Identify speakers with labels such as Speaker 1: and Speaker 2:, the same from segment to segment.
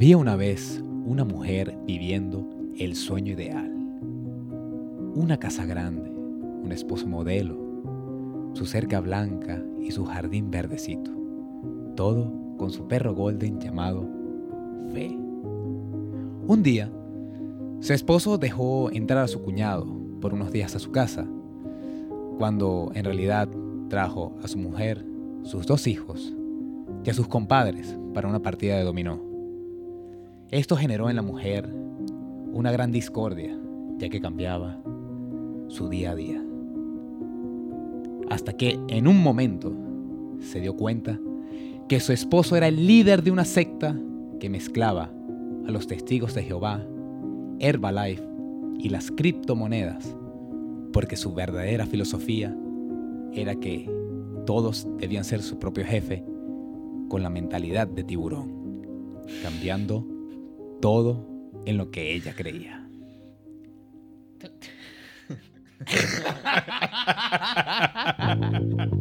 Speaker 1: Había una vez una mujer viviendo el sueño ideal. Una casa grande, un esposo modelo, su cerca blanca y su jardín verdecito. Todo con su perro golden llamado Fe. Un día, su esposo dejó entrar a su cuñado por unos días a su casa, cuando en realidad trajo a su mujer, sus dos hijos y a sus compadres para una partida de dominó. Esto generó en la mujer una gran discordia, ya que cambiaba su día a día. Hasta que en un momento se dio cuenta que su esposo era el líder de una secta que mezclaba a los testigos de Jehová, Herbalife y las criptomonedas, porque su verdadera filosofía era que todos debían ser su propio jefe con la mentalidad de tiburón, cambiando todo en lo que ella creía.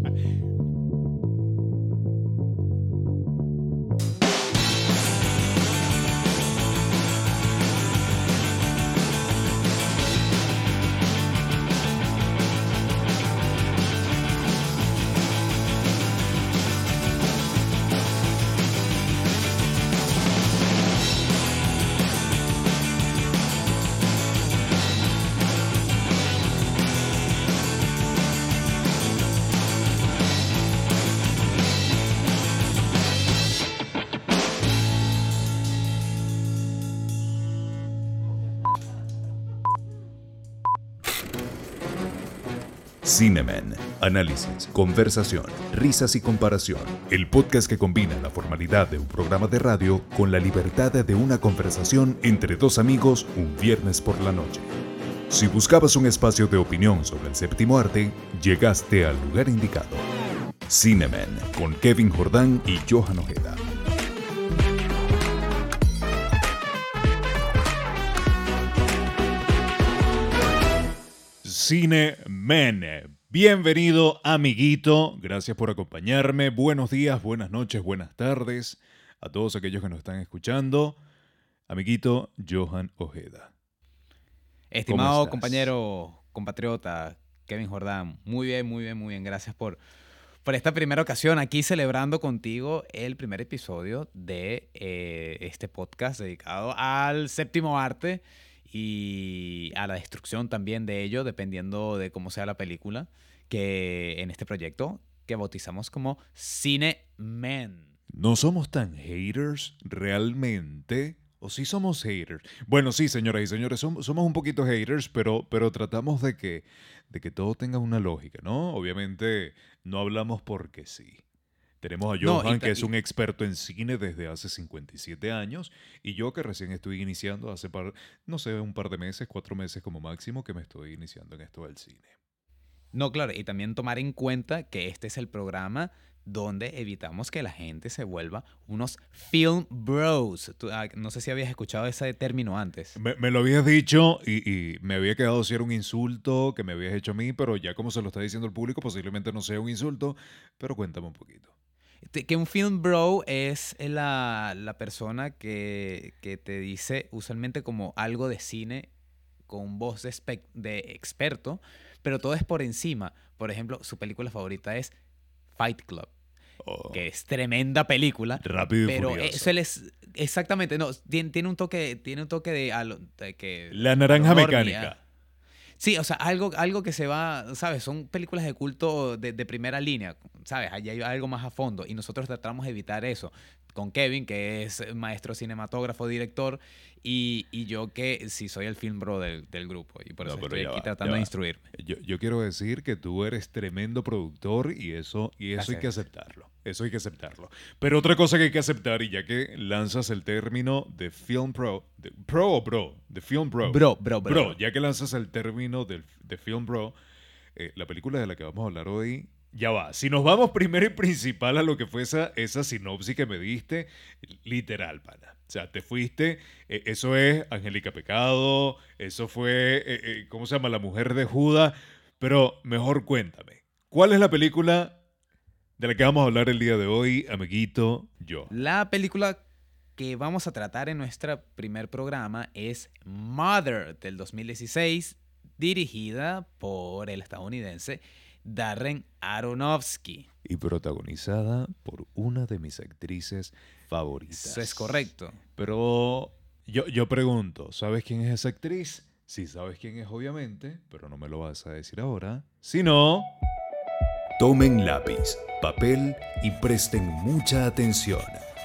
Speaker 2: Cinemen. Análisis, conversación, risas y comparación. El podcast que combina la formalidad de un programa de radio con la libertad de una conversación entre dos amigos un viernes por la noche. Si buscabas un espacio de opinión sobre el séptimo arte, llegaste al lugar indicado. Cinemen con Kevin Jordán y Johan Ojeda. Cine Men. Bienvenido, amiguito. Gracias por acompañarme. Buenos días, buenas noches, buenas tardes a todos aquellos que nos están escuchando. Amiguito Johan Ojeda.
Speaker 1: Estimado compañero, compatriota, Kevin Jordán, muy bien, muy bien, muy bien. Gracias por, por esta primera ocasión aquí celebrando contigo el primer episodio de eh, este podcast dedicado al séptimo arte y a la destrucción también de ello, dependiendo de cómo sea la película, que en este proyecto que bautizamos como Cine Men.
Speaker 2: No somos tan haters realmente. ¿O sí somos haters? Bueno, sí, señoras y señores, somos, un poquito haters, pero, pero tratamos de que, de que todo tenga una lógica, ¿no? Obviamente no hablamos porque sí. Tenemos a Johan, que es un experto en cine desde hace 57 años, y yo que recién estoy iniciando hace, par, no sé, un par de meses, cuatro meses como máximo, que me estoy iniciando en esto del cine.
Speaker 1: No, claro, y también tomar en cuenta que este es el programa donde evitamos que la gente se vuelva unos film bros. Ah, no sé si habías escuchado ese término antes.
Speaker 2: Me, lo habías dicho y, y, me había quedado si era un insulto que me habías hecho a mí, pero ya como se lo está diciendo el público, posiblemente no sea un insulto, pero cuéntame un poquito.
Speaker 1: Que un film bro es la, persona que, te dice usualmente como algo de cine con voz de, de experto, pero todo es por encima. Por ejemplo, su película favorita es Fight Club. Oh. que es tremenda película.
Speaker 2: Rápido y
Speaker 1: pero eso es exactamente, no, tiene, un toque, tiene un toque de, que
Speaker 2: la naranja mecánica.
Speaker 1: Sí, o sea, algo, algo que se va, ¿sabes? Son películas de culto de, primera línea, ¿sabes? Allí hay algo más a fondo y nosotros tratamos de evitar eso. Con Kevin, que es maestro cinematógrafo, director, y, yo que sí soy el film bro del, grupo y por eso estoy aquí tratando de instruirme.
Speaker 2: Yo, quiero decir que tú eres tremendo productor y eso, y eso hay que aceptarlo. Eso hay que aceptarlo. Pero otra cosa que hay que aceptar, y ya que lanzas el término de film pro, de, pro o bro, de film bro.
Speaker 1: Bro, bro, bro. Bro,
Speaker 2: ya que lanzas el término de, de film bro, eh, la película de la que vamos a hablar hoy ya va. Si nos vamos primero y principal a lo que fue esa, esa sinopsis que me diste, literal, pana. O sea, te fuiste, eh, eso es Angélica Pecado, eso fue, eh, eh, ¿cómo se llama? La mujer de Judas. Pero mejor cuéntame, ¿cuál es la película de la que vamos a hablar el día de hoy, amiguito, yo?
Speaker 1: La película que vamos a tratar en nuestro primer programa es Mother del 2016, dirigida por el estadounidense Darren Aronofsky.
Speaker 2: Y protagonizada por una de mis actrices favoritas.
Speaker 1: Eso es correcto.
Speaker 2: Pero yo, yo pregunto, ¿sabes quién es esa actriz? Sí, sabes quién es, obviamente, pero no me lo vas a decir ahora. Si no...
Speaker 3: Tomen lápiz, papel y presten mucha atención,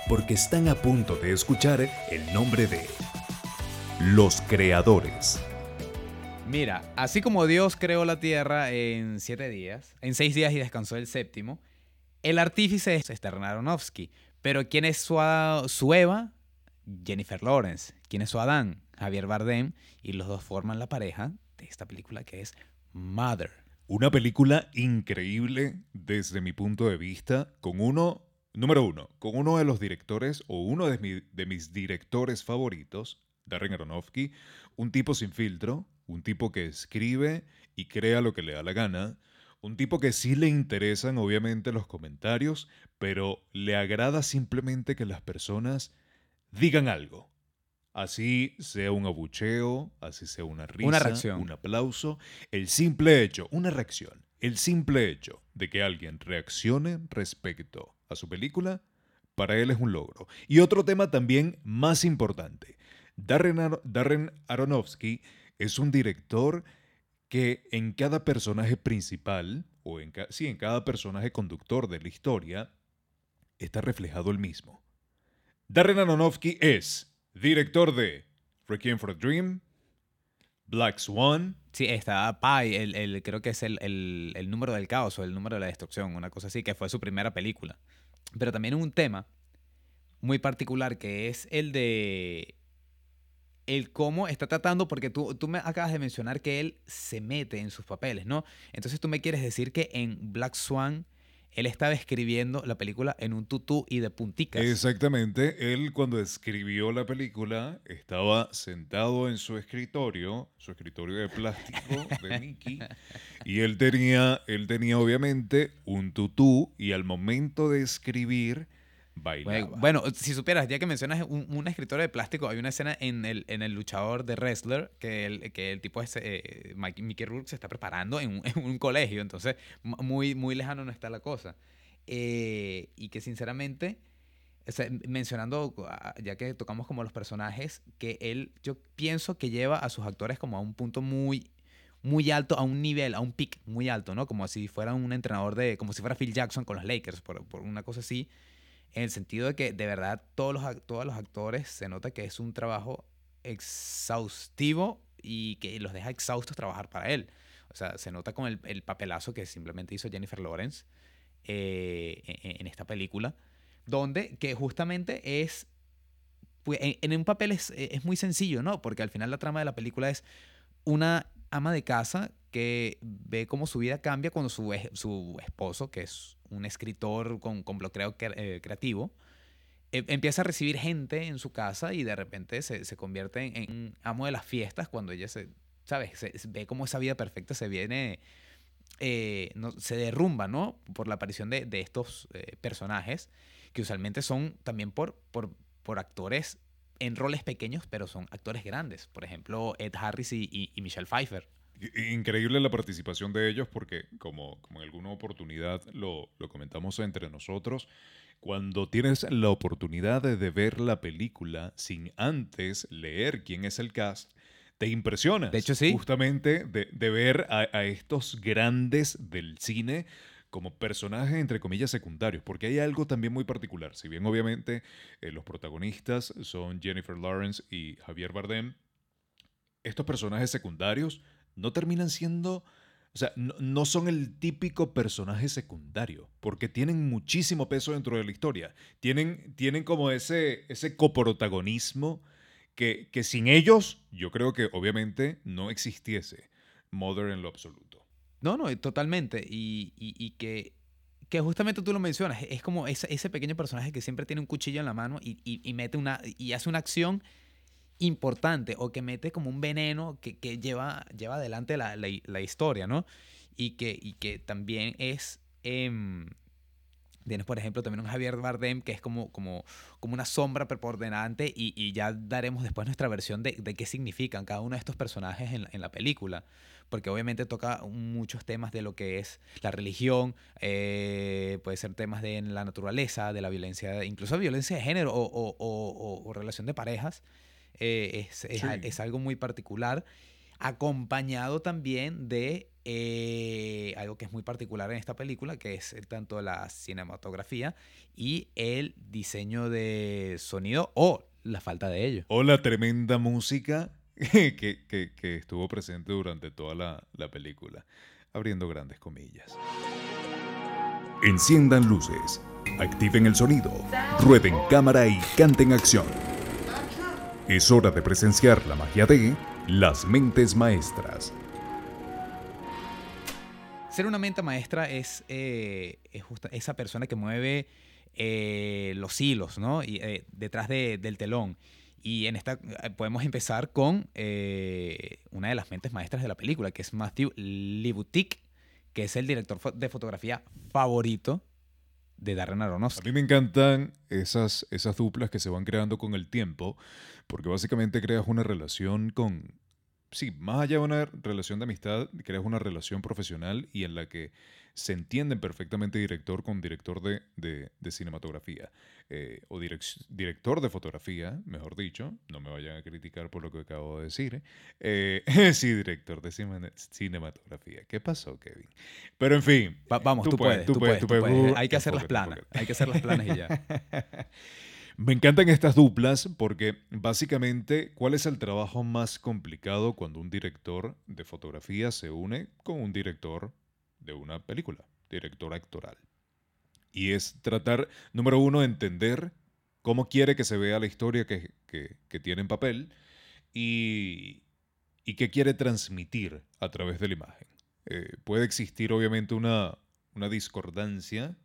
Speaker 3: porque están a punto de escuchar el nombre de Los Creadores.
Speaker 1: Mira, así como Dios creó la tierra en siete días, en seis días y descansó el séptimo, el artífice es Sterling Aronofsky. Pero ¿quién es su, Eva? Jennifer Lawrence. ¿Quién es su Adán? Javier Bardem. Y los dos forman la pareja de esta película que es Mother.
Speaker 2: Una película increíble desde mi punto de vista, con uno, número uno, con uno de los directores o uno de mis directores favoritos, Darren Aronofsky, un tipo sin filtro, un tipo que escribe y crea lo que le da la gana, un tipo que sí le interesan obviamente los comentarios, pero le agrada simplemente que las personas digan algo. Así sea un abucheo, así sea una risa,
Speaker 1: una reacción.
Speaker 2: un aplauso, el simple hecho, una reacción, el simple hecho de que alguien reaccione respecto a su película, para él es un logro. Y otro tema también más importante, Darren, Darren Aronofsky es un director que en cada personaje principal, o en, en cada personaje conductor de la historia, está reflejado el mismo. Darren Aronofsky es director de Requiem for a Dream, Black Swan.
Speaker 1: Sí, está Pi, el, creo que es el, el, número del caos o el número de la destrucción, una cosa así, que fue su primera película. Pero también un tema muy particular que es el de el cómo está tratando, porque tú, tú me acabas de mencionar que él se mete en sus papeles, ¿no? Entonces tú me quieres decir que en Black Swan él estaba escribiendo la película en un tutú y de punticas.
Speaker 2: Exactamente. Él cuando escribió la película estaba sentado en su escritorio, su escritorio de plástico de Mickey, y él tenía, él tenía obviamente un tutú y al momento de escribir
Speaker 1: bueno, si supieras, ya que mencionas un, escritor de plástico, hay una escena en el, en el luchador de wrestler que el, que el tipo es, eh, Mickey Rourke se está preparando en un, colegio, entonces muy, muy lejano no está la cosa. Eh, y que sinceramente, mencionando, ah, ya que tocamos como los personajes, que él, yo pienso que lleva a sus actores como a un punto muy muy alto, a un nivel, a un pick muy alto, ¿no? Como si fuera un entrenador de, como si fuera Phil Jackson con los Lakers, por, por una cosa así en el sentido de que de verdad todos los, todos los actores se nota que es un trabajo exhaustivo y que los deja exhaustos trabajar para él. O sea, se nota con el, papelazo que simplemente hizo Jennifer Lawrence eh, en, esta película, donde que justamente es, pues, en, un papel es, es muy sencillo, ¿no? Porque al final la trama de la película es una ama de casa que ve cómo su vida cambia cuando su, su esposo, que es un escritor con, con bloqueo eh, creativo, e, empieza a recibir gente en su casa y de repente se, se convierte en, amo de las fiestas cuando ella se, ¿sabes? Se, ve cómo esa vida perfecta se viene, eh, se derrumba, ¿no? Por la aparición de, de estos eh, personajes, que usualmente son también por, por, por actores en roles pequeños, pero son actores grandes. Por ejemplo, Ed Harris y, y Michelle Pfeiffer.
Speaker 2: Increíble la participación de ellos porque, como, como en alguna oportunidad lo, lo, comentamos entre nosotros, cuando tienes la oportunidad de ver la película sin antes leer quién es el cast, te impresiona.
Speaker 1: De hecho, sí.
Speaker 2: Justamente de, de ver a, a, estos grandes del cine como personajes, entre comillas, secundarios, porque hay algo también muy particular. Si bien obviamente eh, los protagonistas son Jennifer Lawrence y Javier Bardem, estos personajes secundarios no terminan siendo... O sea, no, son el típico personaje secundario, porque tienen muchísimo peso dentro de la historia. Tienen, tienen como ese, ese coprotagonismo que, que sin ellos, yo creo que obviamente no existiese Mother en lo absoluto.
Speaker 1: No, no, totalmente. Y, y, que, que justamente tú lo mencionas, es como ese, ese, pequeño personaje que siempre tiene un cuchillo en la mano y, y, mete una, y hace una acción importante o que mete como un veneno que, que lleva, lleva adelante la, la, historia, ¿no? Y que, y que también es, em, Tienes, por ejemplo, también un Javier Bardem que es como, como, como una sombra preponderante y, y ya daremos después nuestra versión de, de, qué significan cada uno de estos personajes en, en, la película. Porque obviamente toca muchos temas de lo que es la religión, eh, puede ser temas de la naturaleza, de la violencia, incluso violencia de género o, o, o, o relación de parejas. Eh, es, es, sí. es algo muy particular acompañado también de eh, algo que es muy particular en esta película, que es tanto la cinematografía y el diseño de sonido o la falta de ello.
Speaker 2: O la tremenda música que, que, que estuvo presente durante toda la, la película, abriendo grandes comillas.
Speaker 3: Enciendan luces, activen el sonido, rueden cámara y canten acción. Es hora de presenciar la magia de las mentes maestras.
Speaker 1: Ser una mente maestra es, eh, justa, esa persona que mueve eh, los hilos, ¿no? Y, eh, detrás de, del telón. Y en esta podemos empezar con una de las mentes maestras de la película, que es Matthew Libutic, que es el director de fotografía favorito de Darren Aronofsky.
Speaker 2: A mí me encantan esas, esas duplas que se van creando con el tiempo, porque básicamente creas una relación con... Sí, más allá de una relación de amistad, creas una relación profesional y en la que se entienden perfectamente director con director de, de, de cinematografía eh, o direc director de fotografía, mejor dicho, no me vayan a criticar por lo que acabo de decir. Eh, sí, director de cinematografía. ¿Qué pasó, Kevin? Pero en fin.
Speaker 1: Va vamos, tú, tú, puedes, tú, puedes, tú puedes. puedes. Hay que hacer las planas. Hay que hacer las planas y ya.
Speaker 2: Me encantan estas duplas porque básicamente, ¿cuál es el trabajo más complicado cuando un director de fotografía se une con un director de una película, director actoral? Y es tratar, número uno, entender cómo quiere que se vea la historia que, que, tiene en papel y, y, qué quiere transmitir a través de la imagen. Eh, puede existir obviamente una, una discordancia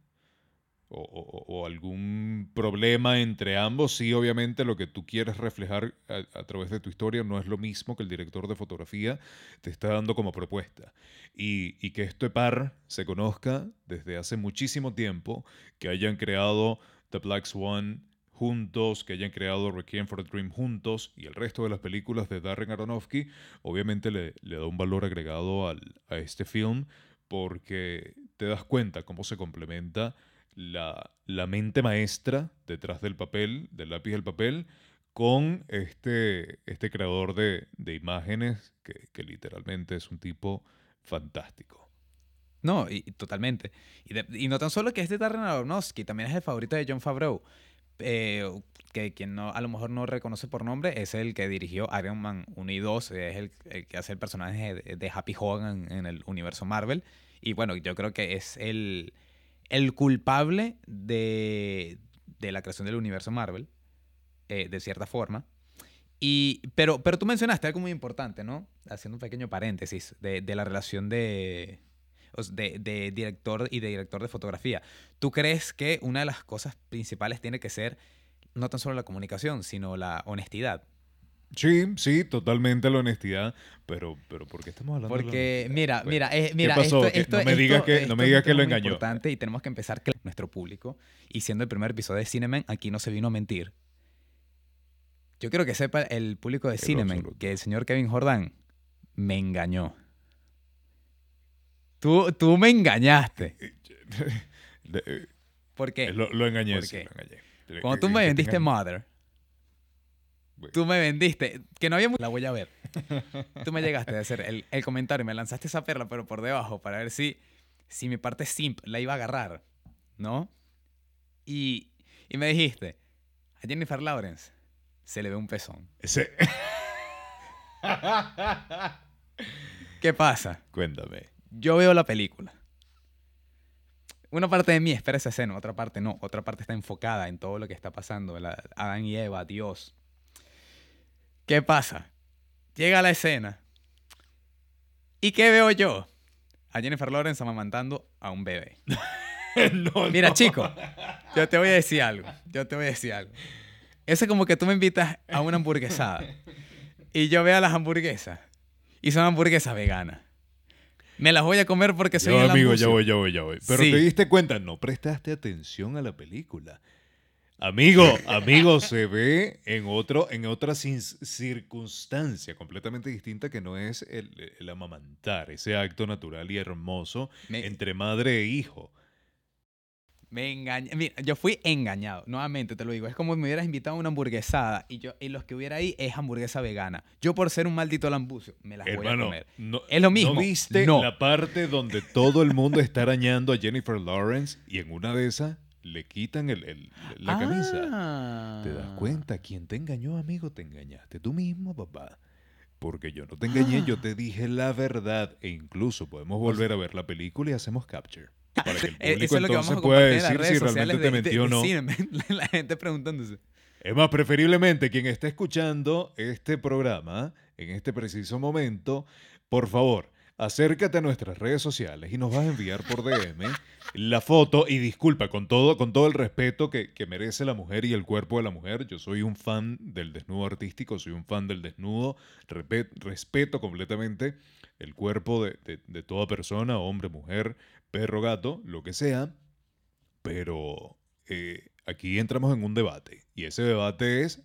Speaker 2: o, algún problema entre ambos, sí, obviamente lo que tú quieres reflejar a, a, través de tu historia no es lo mismo que el director de fotografía te está dando como propuesta. Y, y que este par se conozca desde hace muchísimo tiempo, que hayan creado The Black Swan juntos, que hayan creado Requiem for a Dream juntos y el resto de las películas de Darren Aronofsky, obviamente le, le da un valor agregado al, a este film porque te das cuenta cómo se complementa la, la, mente maestra detrás del papel, del lápiz del papel, con este, este creador de, de imágenes que, que, literalmente es un tipo fantástico.
Speaker 1: No, y, totalmente. Y, y, no tan solo que es de Darren Aronofsky, también es el favorito de John Favreau. Eh, que quien no, a lo mejor no reconoce por nombre, es el que dirigió Iron Man 1 y 2, es el, que hace el personaje de, Happy Hogan en el universo Marvel. Y bueno, yo creo que es el, el culpable de, de, la creación del universo Marvel, eh, de cierta forma. Y, pero, pero tú mencionaste algo muy importante, ¿no? Haciendo un pequeño paréntesis de, de la relación de, de, de, director y de director de fotografía. ¿Tú crees que una de las cosas principales tiene que ser no tan solo la comunicación, sino la honestidad?
Speaker 2: Sí, sí, totalmente la honestidad, pero, pero ¿por qué estamos hablando
Speaker 1: Porque,
Speaker 2: de
Speaker 1: mira, bueno, mira, eh, mira,
Speaker 2: ¿qué pasó?
Speaker 1: Esto, esto,
Speaker 2: no me digas que, no me digas que lo engañó.
Speaker 1: Es importante y tenemos que empezar que nuestro público, y siendo el primer episodio de Cineman, aquí no se vino a mentir. Yo quiero que sepa el público de Cineman que el señor Kevin Jordan me engañó. Tú, tú me engañaste. ¿Por qué?
Speaker 2: Lo, lo engañé, ¿Por qué? Sí, lo engañé.
Speaker 1: Cuando tú me vendiste Mother, Tú me vendiste, que no había La voy a ver. Tú me llegaste a hacer el, el, comentario, me lanzaste esa perla, pero por debajo, para ver si, si mi parte simp la iba a agarrar, ¿no? Y, y me dijiste, a Jennifer Lawrence se le ve un pezón.
Speaker 2: Ese...
Speaker 1: ¿Qué pasa?
Speaker 2: Cuéntame.
Speaker 1: Yo veo la película. Una parte de mí espera esa escena, otra parte no. Otra parte está enfocada en todo lo que está pasando. La, Adán y Eva, Dios, ¿Qué pasa? Llega la escena. ¿Y qué veo yo? A Jennifer Lawrence amamantando a un bebé. no, Mira, no. chico, yo te voy a decir algo. Yo te voy a decir algo. Eso es como que tú me invitas a una hamburguesada y yo veo las hamburguesas y son hamburguesas veganas. Me las voy a comer porque soy
Speaker 2: Ya,
Speaker 1: el
Speaker 2: amigo, ya voy, ya voy, ya voy. Pero
Speaker 1: Sí.
Speaker 2: te diste cuenta, no prestaste atención a la película. Amigo, amigo, se ve en otro, en otra circunstancia completamente distinta que no es el, el amamantar, ese acto natural y hermoso
Speaker 1: Me-
Speaker 2: entre madre e hijo.
Speaker 1: Me engañé. Mira, yo fui engañado. Nuevamente te lo digo. Es como si me hubieras invitado a una hamburguesada y yo y los que hubiera ahí es hamburguesa vegana. Yo por ser un maldito lambucio me las voy a
Speaker 2: Hermano,
Speaker 1: comer.
Speaker 2: no,
Speaker 1: Es lo mismo.
Speaker 2: ¿no viste
Speaker 1: No.
Speaker 2: la parte donde todo el mundo está arañando a Jennifer Lawrence y en una de esas le quitan el- el- la camisa?
Speaker 1: Ah.
Speaker 2: ¿Te das cuenta? ¿Quién te engañó, amigo? Te engañaste tú mismo, papá. Porque yo no te engañé, yo te dije la verdad. E incluso podemos volver a ver la película y hacemos capture. Para que el público
Speaker 1: Eso es lo que vamos a
Speaker 2: pueda decir
Speaker 1: redes
Speaker 2: si realmente
Speaker 1: de,
Speaker 2: te mentió o no.
Speaker 1: La gente preguntándose.
Speaker 2: Es más, preferiblemente quien esté escuchando este programa en este preciso momento, por favor, acércate a nuestras redes sociales y nos vas a enviar por DM la foto. Y disculpa con todo, con todo el respeto que, merece la mujer y el cuerpo de la mujer. Yo soy un fan del desnudo artístico, soy un fan del desnudo, respeto completamente el cuerpo de, toda persona, hombre, mujer, perro, gato, lo que sea, pero eh, aquí entramos en un debate y ese debate es,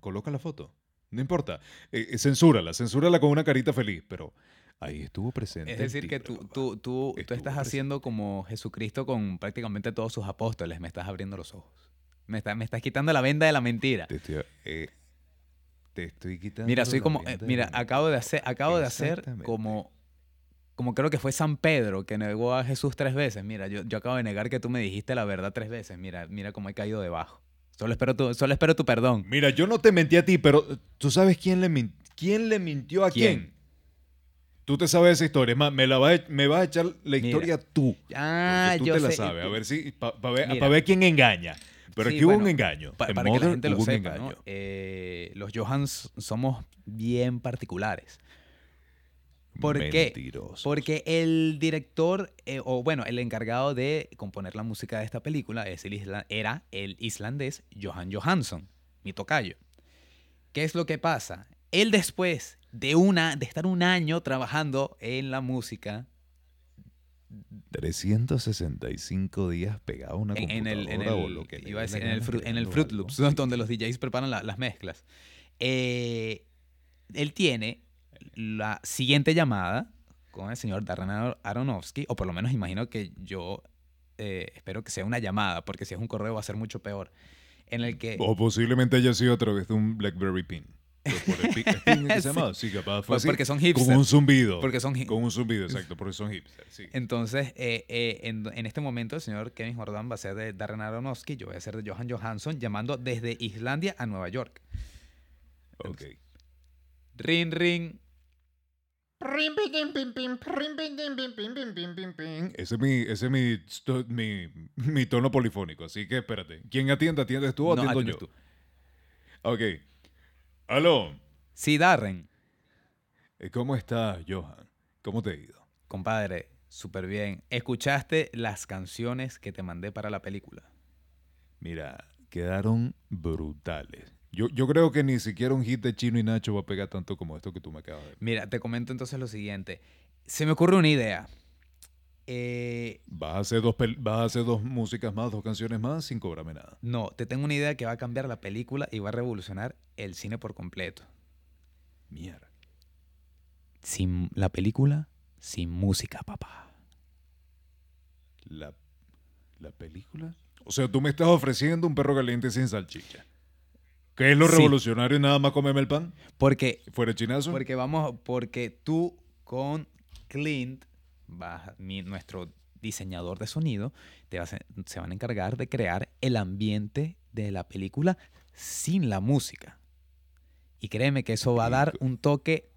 Speaker 2: coloca la foto, no importa, eh, eh, censúrala, censúrala con una carita feliz, pero ahí estuvo presente.
Speaker 1: Es decir, que tú, tú, tú, tú estás
Speaker 2: presente.
Speaker 1: haciendo como Jesucristo con prácticamente todos sus apóstoles. Me estás abriendo los ojos. Me, está- me estás quitando la venda de la mentira.
Speaker 2: Te estoy, eh, te estoy quitando.
Speaker 1: Mira, soy como, eh, mira, acabo de hacer, acabo de hacer como, como creo que fue San Pedro que negó a Jesús tres veces. Mira, yo, yo acabo de negar que tú me dijiste la verdad tres veces. Mira, mira cómo he caído debajo. Solo espero tu, solo espero tu perdón.
Speaker 2: Mira, yo no te mentí a ti, pero ¿tú sabes quién le, min- quién le mintió a quién?
Speaker 1: ¿Quién?
Speaker 2: Tú te sabes esa historia. Es más, me, la vas a, me vas a echar la
Speaker 1: Mira.
Speaker 2: historia tú.
Speaker 1: Ah,
Speaker 2: tú
Speaker 1: yo
Speaker 2: te la
Speaker 1: sé.
Speaker 2: sabes. A ver si. Para ver, pa' ver quién engaña. Pero
Speaker 1: Sí,
Speaker 2: aquí hubo un engaño.
Speaker 1: Pa-
Speaker 2: En
Speaker 1: para que la gente lo sepa. ¿no? Eh, los Johans somos bien particulares. ¿Por qué? Porque el director, eh, o bueno, el encargado de componer la música de esta película es el isla- era el islandés Johan Johansson, mi tocayo. ¿Qué es lo que pasa? Él después de, una, de estar un año trabajando en la música,
Speaker 2: 365 días pegado a una
Speaker 1: en, en el, en
Speaker 2: o
Speaker 1: el-
Speaker 2: lo que le
Speaker 1: iba a
Speaker 2: dé la
Speaker 1: decir, en el,
Speaker 2: gana
Speaker 1: Fru- en el
Speaker 2: creando
Speaker 1: Fruit
Speaker 2: algo.
Speaker 1: Loops, donde los DJs preparan la- las mezclas. Eh, él tiene la siguiente llamada con el señor Darren Aro- Aronofsky, o por lo menos imagino que yo eh, espero que sea una llamada, porque si es un correo va a ser mucho peor, en el que...
Speaker 2: O posiblemente haya sido a través de un BlackBerry Pin. Por el pi- ¿es pin que se
Speaker 1: Sí.
Speaker 2: llama? Sí, capaz fue
Speaker 1: Pues
Speaker 2: así.
Speaker 1: porque son
Speaker 2: Con un
Speaker 1: hipsters.
Speaker 2: zumbido.
Speaker 1: Porque son
Speaker 2: Con un zumbido, exacto, porque son hipsters. Sí.
Speaker 1: Entonces, eh, eh, en, en este momento el señor Kevin Jordan va a ser de Darren Aronofsky, yo voy a ser de Johan Johansson, llamando desde Islandia a Nueva York.
Speaker 2: Ok.
Speaker 1: Ring, ring.
Speaker 2: Ese es mi, ese es mi, mi, mi tono polifónico, así que espérate. ¿Quién atiende? ¿Atiendes tú o
Speaker 1: No,
Speaker 2: atiendo
Speaker 1: atiendes
Speaker 2: yo?
Speaker 1: tú.
Speaker 2: Ok. Aló.
Speaker 1: Sí, Darren.
Speaker 2: Eh, ¿Cómo estás, Johan? ¿Cómo te ha ido?
Speaker 1: Compadre, súper bien. ¿Escuchaste las canciones que te mandé para la película?
Speaker 2: Mira, quedaron brutales. Yo, yo creo que ni siquiera un hit de Chino y Nacho va a pegar tanto como esto que tú me acabas de
Speaker 1: Mira, te comento entonces lo siguiente. Se me ocurre una idea. Eh,
Speaker 2: Vas a hacer dos, vas a hacer dos músicas más, dos canciones más sin cobrarme nada.
Speaker 1: no, te tengo una idea que va a cambiar la película y va a revolucionar el cine por completo.
Speaker 2: Mierda.
Speaker 1: Sin la película, sin música, papá.
Speaker 2: La, la película. O sea, tú me estás ofreciendo un perro caliente sin salchicha. ¿Qué es lo
Speaker 1: Sí.
Speaker 2: revolucionario y nada más comerme el pan?
Speaker 1: Porque,
Speaker 2: ¿Fuera chinazo?
Speaker 1: porque vamos, porque tú con Clint, vas- mi- nuestro diseñador de sonido, te vas a- se van a encargar de crear el ambiente de la película sin la música. Y créeme que eso va a dar un toque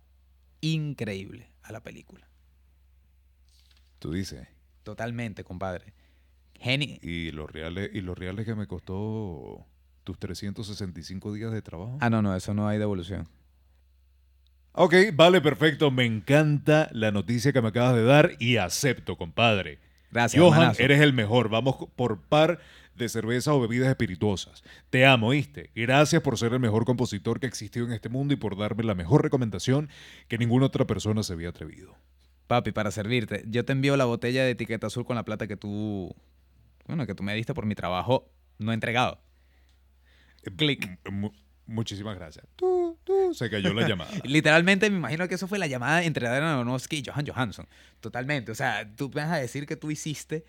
Speaker 1: increíble a la película.
Speaker 2: Tú dices.
Speaker 1: Totalmente, compadre. Geni
Speaker 2: ¿Y los reales, y los reales que me costó tus 365 días de trabajo?
Speaker 1: Ah, no, no, eso no hay devolución.
Speaker 2: Ok, vale, perfecto. Me encanta la noticia que me acabas de dar y acepto, compadre.
Speaker 1: Gracias,
Speaker 2: Johan, eres el mejor. Vamos por par de cervezas o bebidas espirituosas. Te amo, ¿oíste? Gracias por ser el mejor compositor que ha existido en este mundo y por darme la mejor recomendación que ninguna otra persona se había atrevido.
Speaker 1: Papi, para servirte, yo te envío la botella de etiqueta azul con la plata que tú, bueno, que tú me diste por mi trabajo no entregado. Clic.
Speaker 2: Mu- muchísimas gracias. Tú, tú, se cayó la llamada.
Speaker 1: Literalmente me imagino que eso fue la llamada entre Darren Aronofsky y Johan Johansson. Totalmente. O sea, tú vas a decir que tú hiciste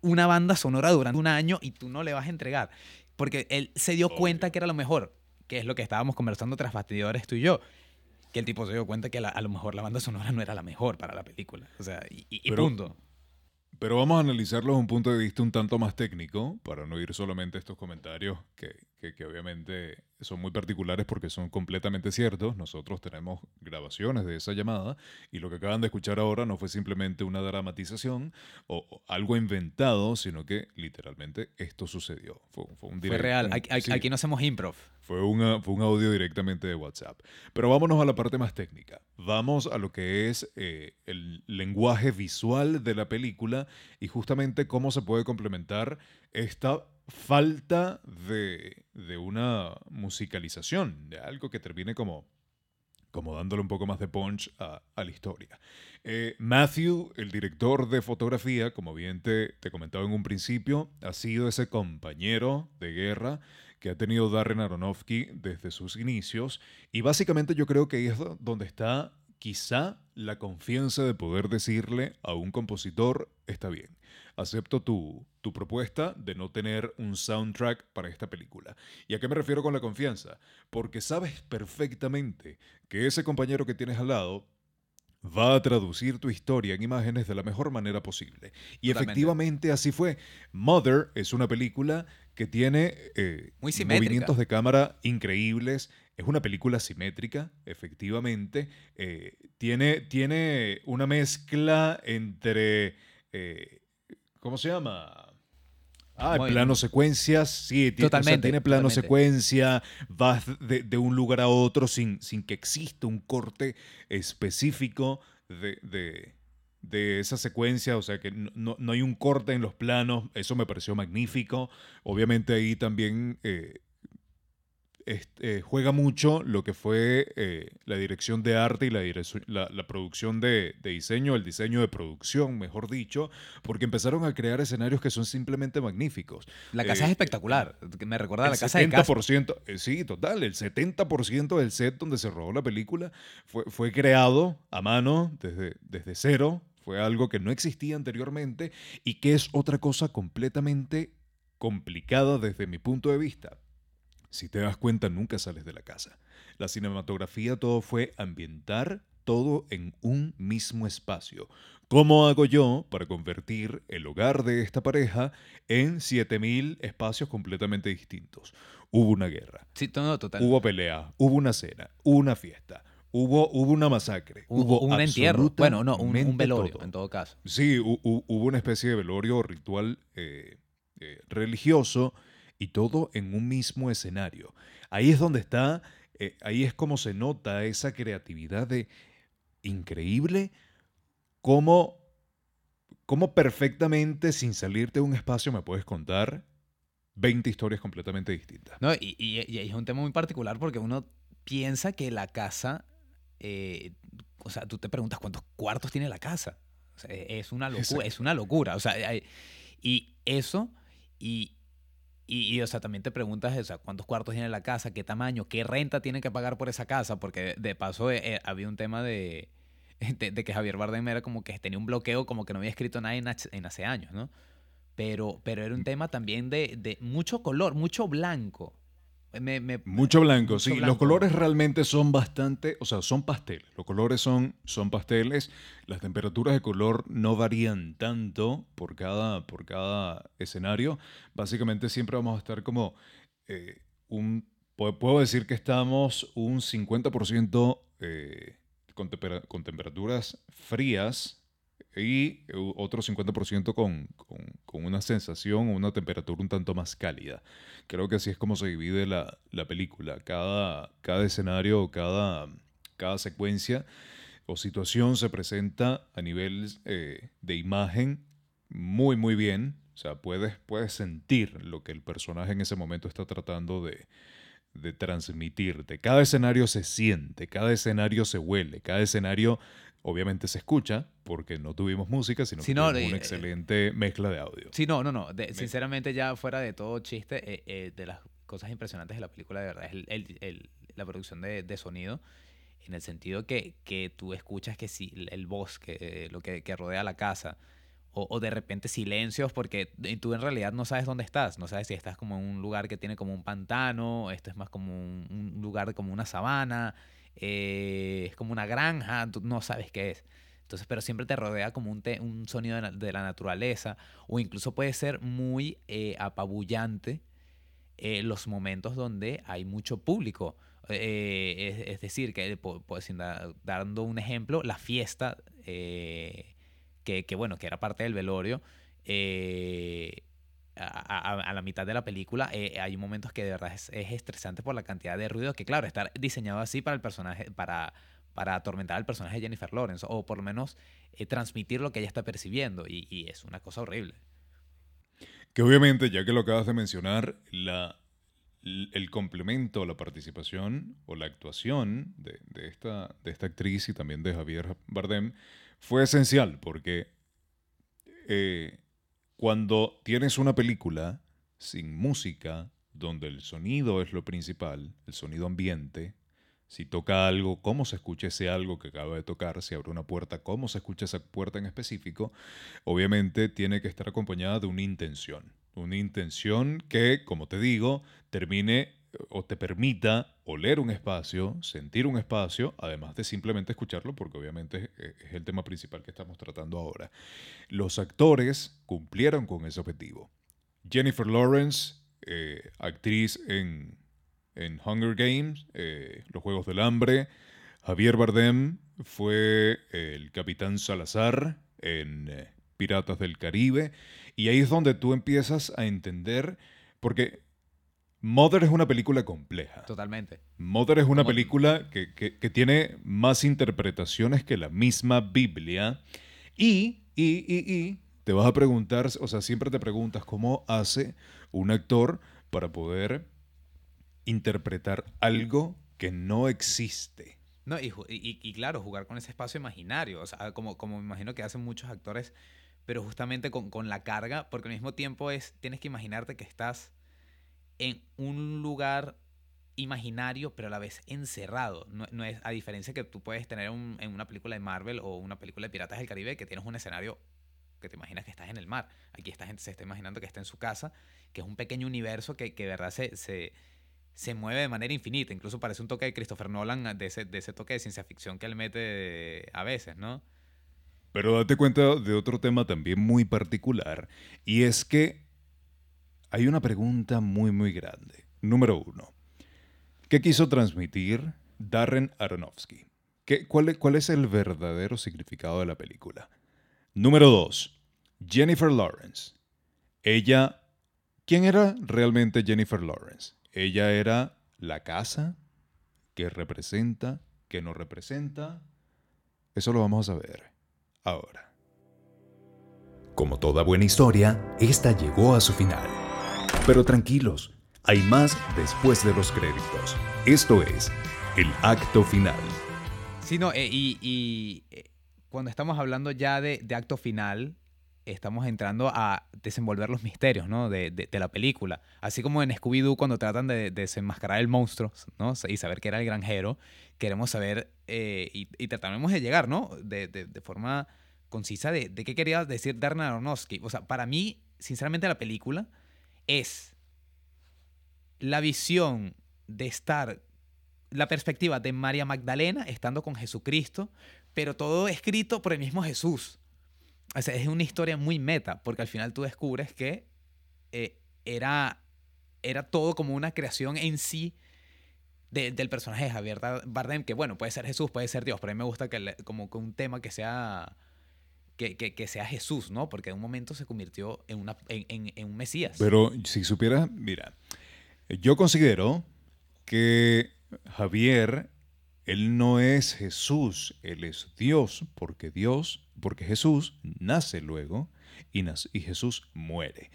Speaker 1: una banda sonora durante un año y tú no le vas a entregar. Porque él se dio
Speaker 2: Obvio.
Speaker 1: cuenta que era lo mejor, que es lo que estábamos conversando tras bastidores tú y yo. Que el tipo se dio cuenta que la- a lo mejor la banda sonora no era la mejor para la película. O sea, y, y-
Speaker 2: Pero-
Speaker 1: punto.
Speaker 2: Pero vamos a analizarlo desde un punto de vista un tanto más técnico, para no ir solamente estos comentarios que, que- que obviamente son muy particulares porque son completamente ciertos. Nosotros tenemos grabaciones de esa llamada y lo que acaban de escuchar ahora no fue simplemente una dramatización o, o algo inventado, sino que literalmente esto sucedió. Fue, fue un
Speaker 1: Fue
Speaker 2: direct-
Speaker 1: real.
Speaker 2: un-
Speaker 1: Aquí, aquí-
Speaker 2: sí.
Speaker 1: aquí no hacemos improv.
Speaker 2: Fue, una- fue un audio directamente de WhatsApp. Pero vámonos a la parte más técnica. Vamos a lo que es eh, el lenguaje visual de la película y justamente cómo se puede complementar esta falta de, de una musicalización, de algo que termine como, como dándole un poco más de punch a, la historia. Eh, Matthew, el director de fotografía, como bien te, te comentaba en un principio, ha sido ese compañero de guerra que ha tenido Darren Aronofsky desde sus inicios. Y básicamente yo creo que es do- donde está quizá la confianza de poder decirle a un compositor, está bien, acepto tu, tu propuesta de no tener un soundtrack para esta película. ¿Y a qué me refiero con la confianza? Porque sabes perfectamente que ese compañero que tienes al lado va a traducir tu historia en imágenes de la mejor manera posible. Y
Speaker 1: Totalmente.
Speaker 2: efectivamente así fue. Mother es una película que tiene eh,
Speaker 1: Muy
Speaker 2: movimientos de cámara increíbles. Es una película simétrica, efectivamente. Eh, tiene, tiene una mezcla entre... eh, ¿Cómo se llama? Ah,
Speaker 1: Muy-
Speaker 2: plano secuencias, sí, ti- o sea,
Speaker 1: Totalmente,
Speaker 2: tiene plano
Speaker 1: totalmente.
Speaker 2: secuencia, vas de, de un lugar a otro sin, sin que exista un corte específico de, de- de esa secuencia, o sea que no, no- no hay un corte en los planos, eso me pareció magnífico. Obviamente ahí también eh, este, eh, juega mucho lo que fue eh, la dirección de arte y la, dirección- la, la producción de, de diseño, el diseño de producción, mejor dicho, porque empezaron a crear escenarios que son simplemente magníficos.
Speaker 1: La casa
Speaker 2: Eh,
Speaker 1: es espectacular. que Me recuerda a la casa de casa.
Speaker 2: 70%, eh, sí, total, el 70% del set donde se rodó la película fue, fue creado a mano desde, desde cero, fue algo que no existía anteriormente y que es otra cosa completamente complicada desde mi punto de vista. Si te das cuenta, nunca sales de la casa. La cinematografía todo fue ambientar todo en un mismo espacio. ¿Cómo hago yo para convertir el hogar de esta pareja en 7000 espacios completamente distintos? Hubo una guerra,
Speaker 1: Sí, no, total.
Speaker 2: hubo pelea, hubo una cena, hubo una fiesta, hubo, hubo una masacre, hubo
Speaker 1: un entierro. Bueno, no, un, un velorio,
Speaker 2: todo.
Speaker 1: en todo caso.
Speaker 2: Sí, hu- hu- hubo una especie de velorio ritual eh, eh, religioso y todo en un mismo escenario. Ahí es donde está, eh, ahí es como se nota esa creatividad de increíble cómo, cómo perfectamente sin salirte de un espacio me puedes contar 20 historias completamente distintas.
Speaker 1: No, y, y- y es un tema muy particular porque uno piensa que la casa, eh, o sea, tú te preguntas cuántos cuartos tiene la casa. O sea, es una locura,
Speaker 2: Exacto.
Speaker 1: es una locura. O sea, hay- y eso, y, y, y, o sea, también te preguntas, o sea, cuántos cuartos tiene la casa, qué tamaño, qué renta tiene que pagar por esa casa, porque de paso eh, eh, había un tema de, de, de que Javier Bardem era como que tenía un bloqueo, como que no había escrito nada en, en hace años, ¿no? Pero, pero era un tema también de, de mucho color, mucho blanco. Me- me-
Speaker 2: Mucho blanco,
Speaker 1: mucho
Speaker 2: sí. Los colores realmente son bastante, o sea, son pasteles. Los colores son, son pasteles. Las temperaturas de color no varían tanto por cada, por cada escenario. Básicamente siempre vamos a estar como eh, un... pu- Puedo decir que estamos un 50% eh, con temperaturas frías y eh, otro 50% con, con, con una sensación o una temperatura un tanto más cálida. Creo que así es como se divide la, la película. Cada, cada escenario o cada, cada secuencia o situación se presenta a nivel eh, de imagen muy, muy bien. O sea, puedes, puedes sentir lo que el personaje en ese momento está tratando de, de transmitirte. Cada escenario se siente, cada escenario se huele, cada escenario obviamente se escucha porque no tuvimos música, sino que
Speaker 1: no,
Speaker 2: tuvimos
Speaker 1: eh,
Speaker 2: una
Speaker 1: eh,
Speaker 2: excelente mezcla de audio.
Speaker 1: Sí, no, no, no. de- sinceramente, ya fuera de todo chiste, eh, eh, de las cosas impresionantes de la película, de verdad, es el- el- el- la producción de, de sonido, en el sentido que, que tú escuchas que si el- bosque, eh, lo que, que rodea la casa, o, o de repente silencios, porque tú en realidad no sabes dónde estás, no sabes si estás como en un lugar que tiene como un pantano, esto es más como un, un lugar como una sabana, eh, es como una granja, no sabes qué es. Entonces, pero siempre te rodea como un, un sonido de, la naturaleza, o incluso puede ser muy eh, apabullante eh, los momentos donde hay mucho público. Es, decir, que dando un ejemplo, la fiesta, que, bueno, que era parte del velorio, a, a- la mitad de la película eh, hay momentos que de verdad es, es estresante por la cantidad de ruido que, claro, está diseñado así para el personaje, para, para atormentar al personaje de Jennifer Lawrence, o por lo menos eh, transmitir lo que ella está percibiendo, y, y es una cosa horrible.
Speaker 2: Que obviamente, ya que lo acabas de mencionar, la, el complemento, la participación o la actuación de, de esta, de esta actriz y también de Javier Bardem fue esencial porque eh, cuando tienes una película sin música, donde el sonido es lo principal, el sonido ambiente, si toca algo, cómo se escucha ese algo que acaba de tocar, si abre una puerta, cómo se escucha esa puerta en específico, obviamente tiene que estar acompañada de una intención. Una intención que, como te digo, termine o te permita oler un espacio, sentir un espacio, además de simplemente escucharlo, porque obviamente es- el tema principal que estamos tratando ahora. Los actores cumplieron con ese objetivo. Jennifer Lawrence, eh, actriz en, en Hunger Games, eh, Los Juegos del Hambre. Javier Bardem fue el capitán Salazar en eh, Piratas del Caribe. Y ahí es donde tú empiezas a entender, porque Mother es una película compleja.
Speaker 1: Totalmente.
Speaker 2: Mother es una
Speaker 1: Como-
Speaker 2: película que, que- que tiene más interpretaciones que la misma Biblia. Y, y, y, y, te vas a preguntar, o sea, siempre te preguntas cómo hace un actor para poder interpretar algo que no existe.
Speaker 1: No, y, y- y claro, jugar con ese espacio imaginario, o sea, como, como me imagino que hacen muchos actores, pero justamente con, con la carga, porque al mismo tiempo es, tienes que imaginarte que estás en un lugar imaginario, pero a la vez encerrado. No, no es, a diferencia que tú puedes tener un- en una película de Marvel o una película de Piratas del Caribe, que tienes un escenario que te imaginas que estás en el mar. Aquí esta gente se está imaginando que está en su casa, que es un pequeño universo que, que de verdad se, se, se mueve de manera infinita. Incluso parece un toque de Christopher Nolan, de ese, de ese toque de ciencia ficción que él mete a veces, ¿no?
Speaker 2: Pero date cuenta de otro tema también muy particular, y es que hay una pregunta muy, muy grande. Número uno, ¿qué quiso transmitir Darren Aronofsky? ¿Qué, cuál, ¿Cuál es el verdadero significado de la película? Número dos, Jennifer Lawrence. Ella, ¿quién era realmente Jennifer Lawrence? Ella era la casa que representa, que no representa. Eso lo vamos a saber ahora.
Speaker 3: Como toda buena historia, esta llegó a su final. Pero tranquilos, hay más después de los créditos. Esto es el acto final.
Speaker 1: Sí, no, eh, y, y, eh, cuando estamos hablando ya de, de acto final, estamos entrando a desenvolver los misterios, ¿no? De, de- de la película. Así como en Scooby-Doo cuando tratan de, de desenmascarar el monstruo, ¿no? Y saber que era el granjero, queremos saber eh, y, y trataremos de llegar, ¿no? De, forma concisa de, de qué quería decir Darren Aronofsky. O sea, para mí, sinceramente, la película es la visión de estar la perspectiva de María Magdalena estando con Jesucristo, pero todo escrito por el mismo Jesús. O sea, es una historia muy meta, porque al final tú descubres que eh, era, era todo como una creación en sí de- del personaje de Javier Bardem, que bueno, puede ser Jesús, puede ser Dios, pero a mí me gusta que le- como que un tema que sea, que, que- sea Jesús, ¿no? Porque en un momento se convirtió en, en, un Mesías.
Speaker 2: Pero si supieras, mira, yo considero que Javier, él no es Jesús, él es Dios, porque Dios, porque Jesús nace luego y, nace- y Jesús muere.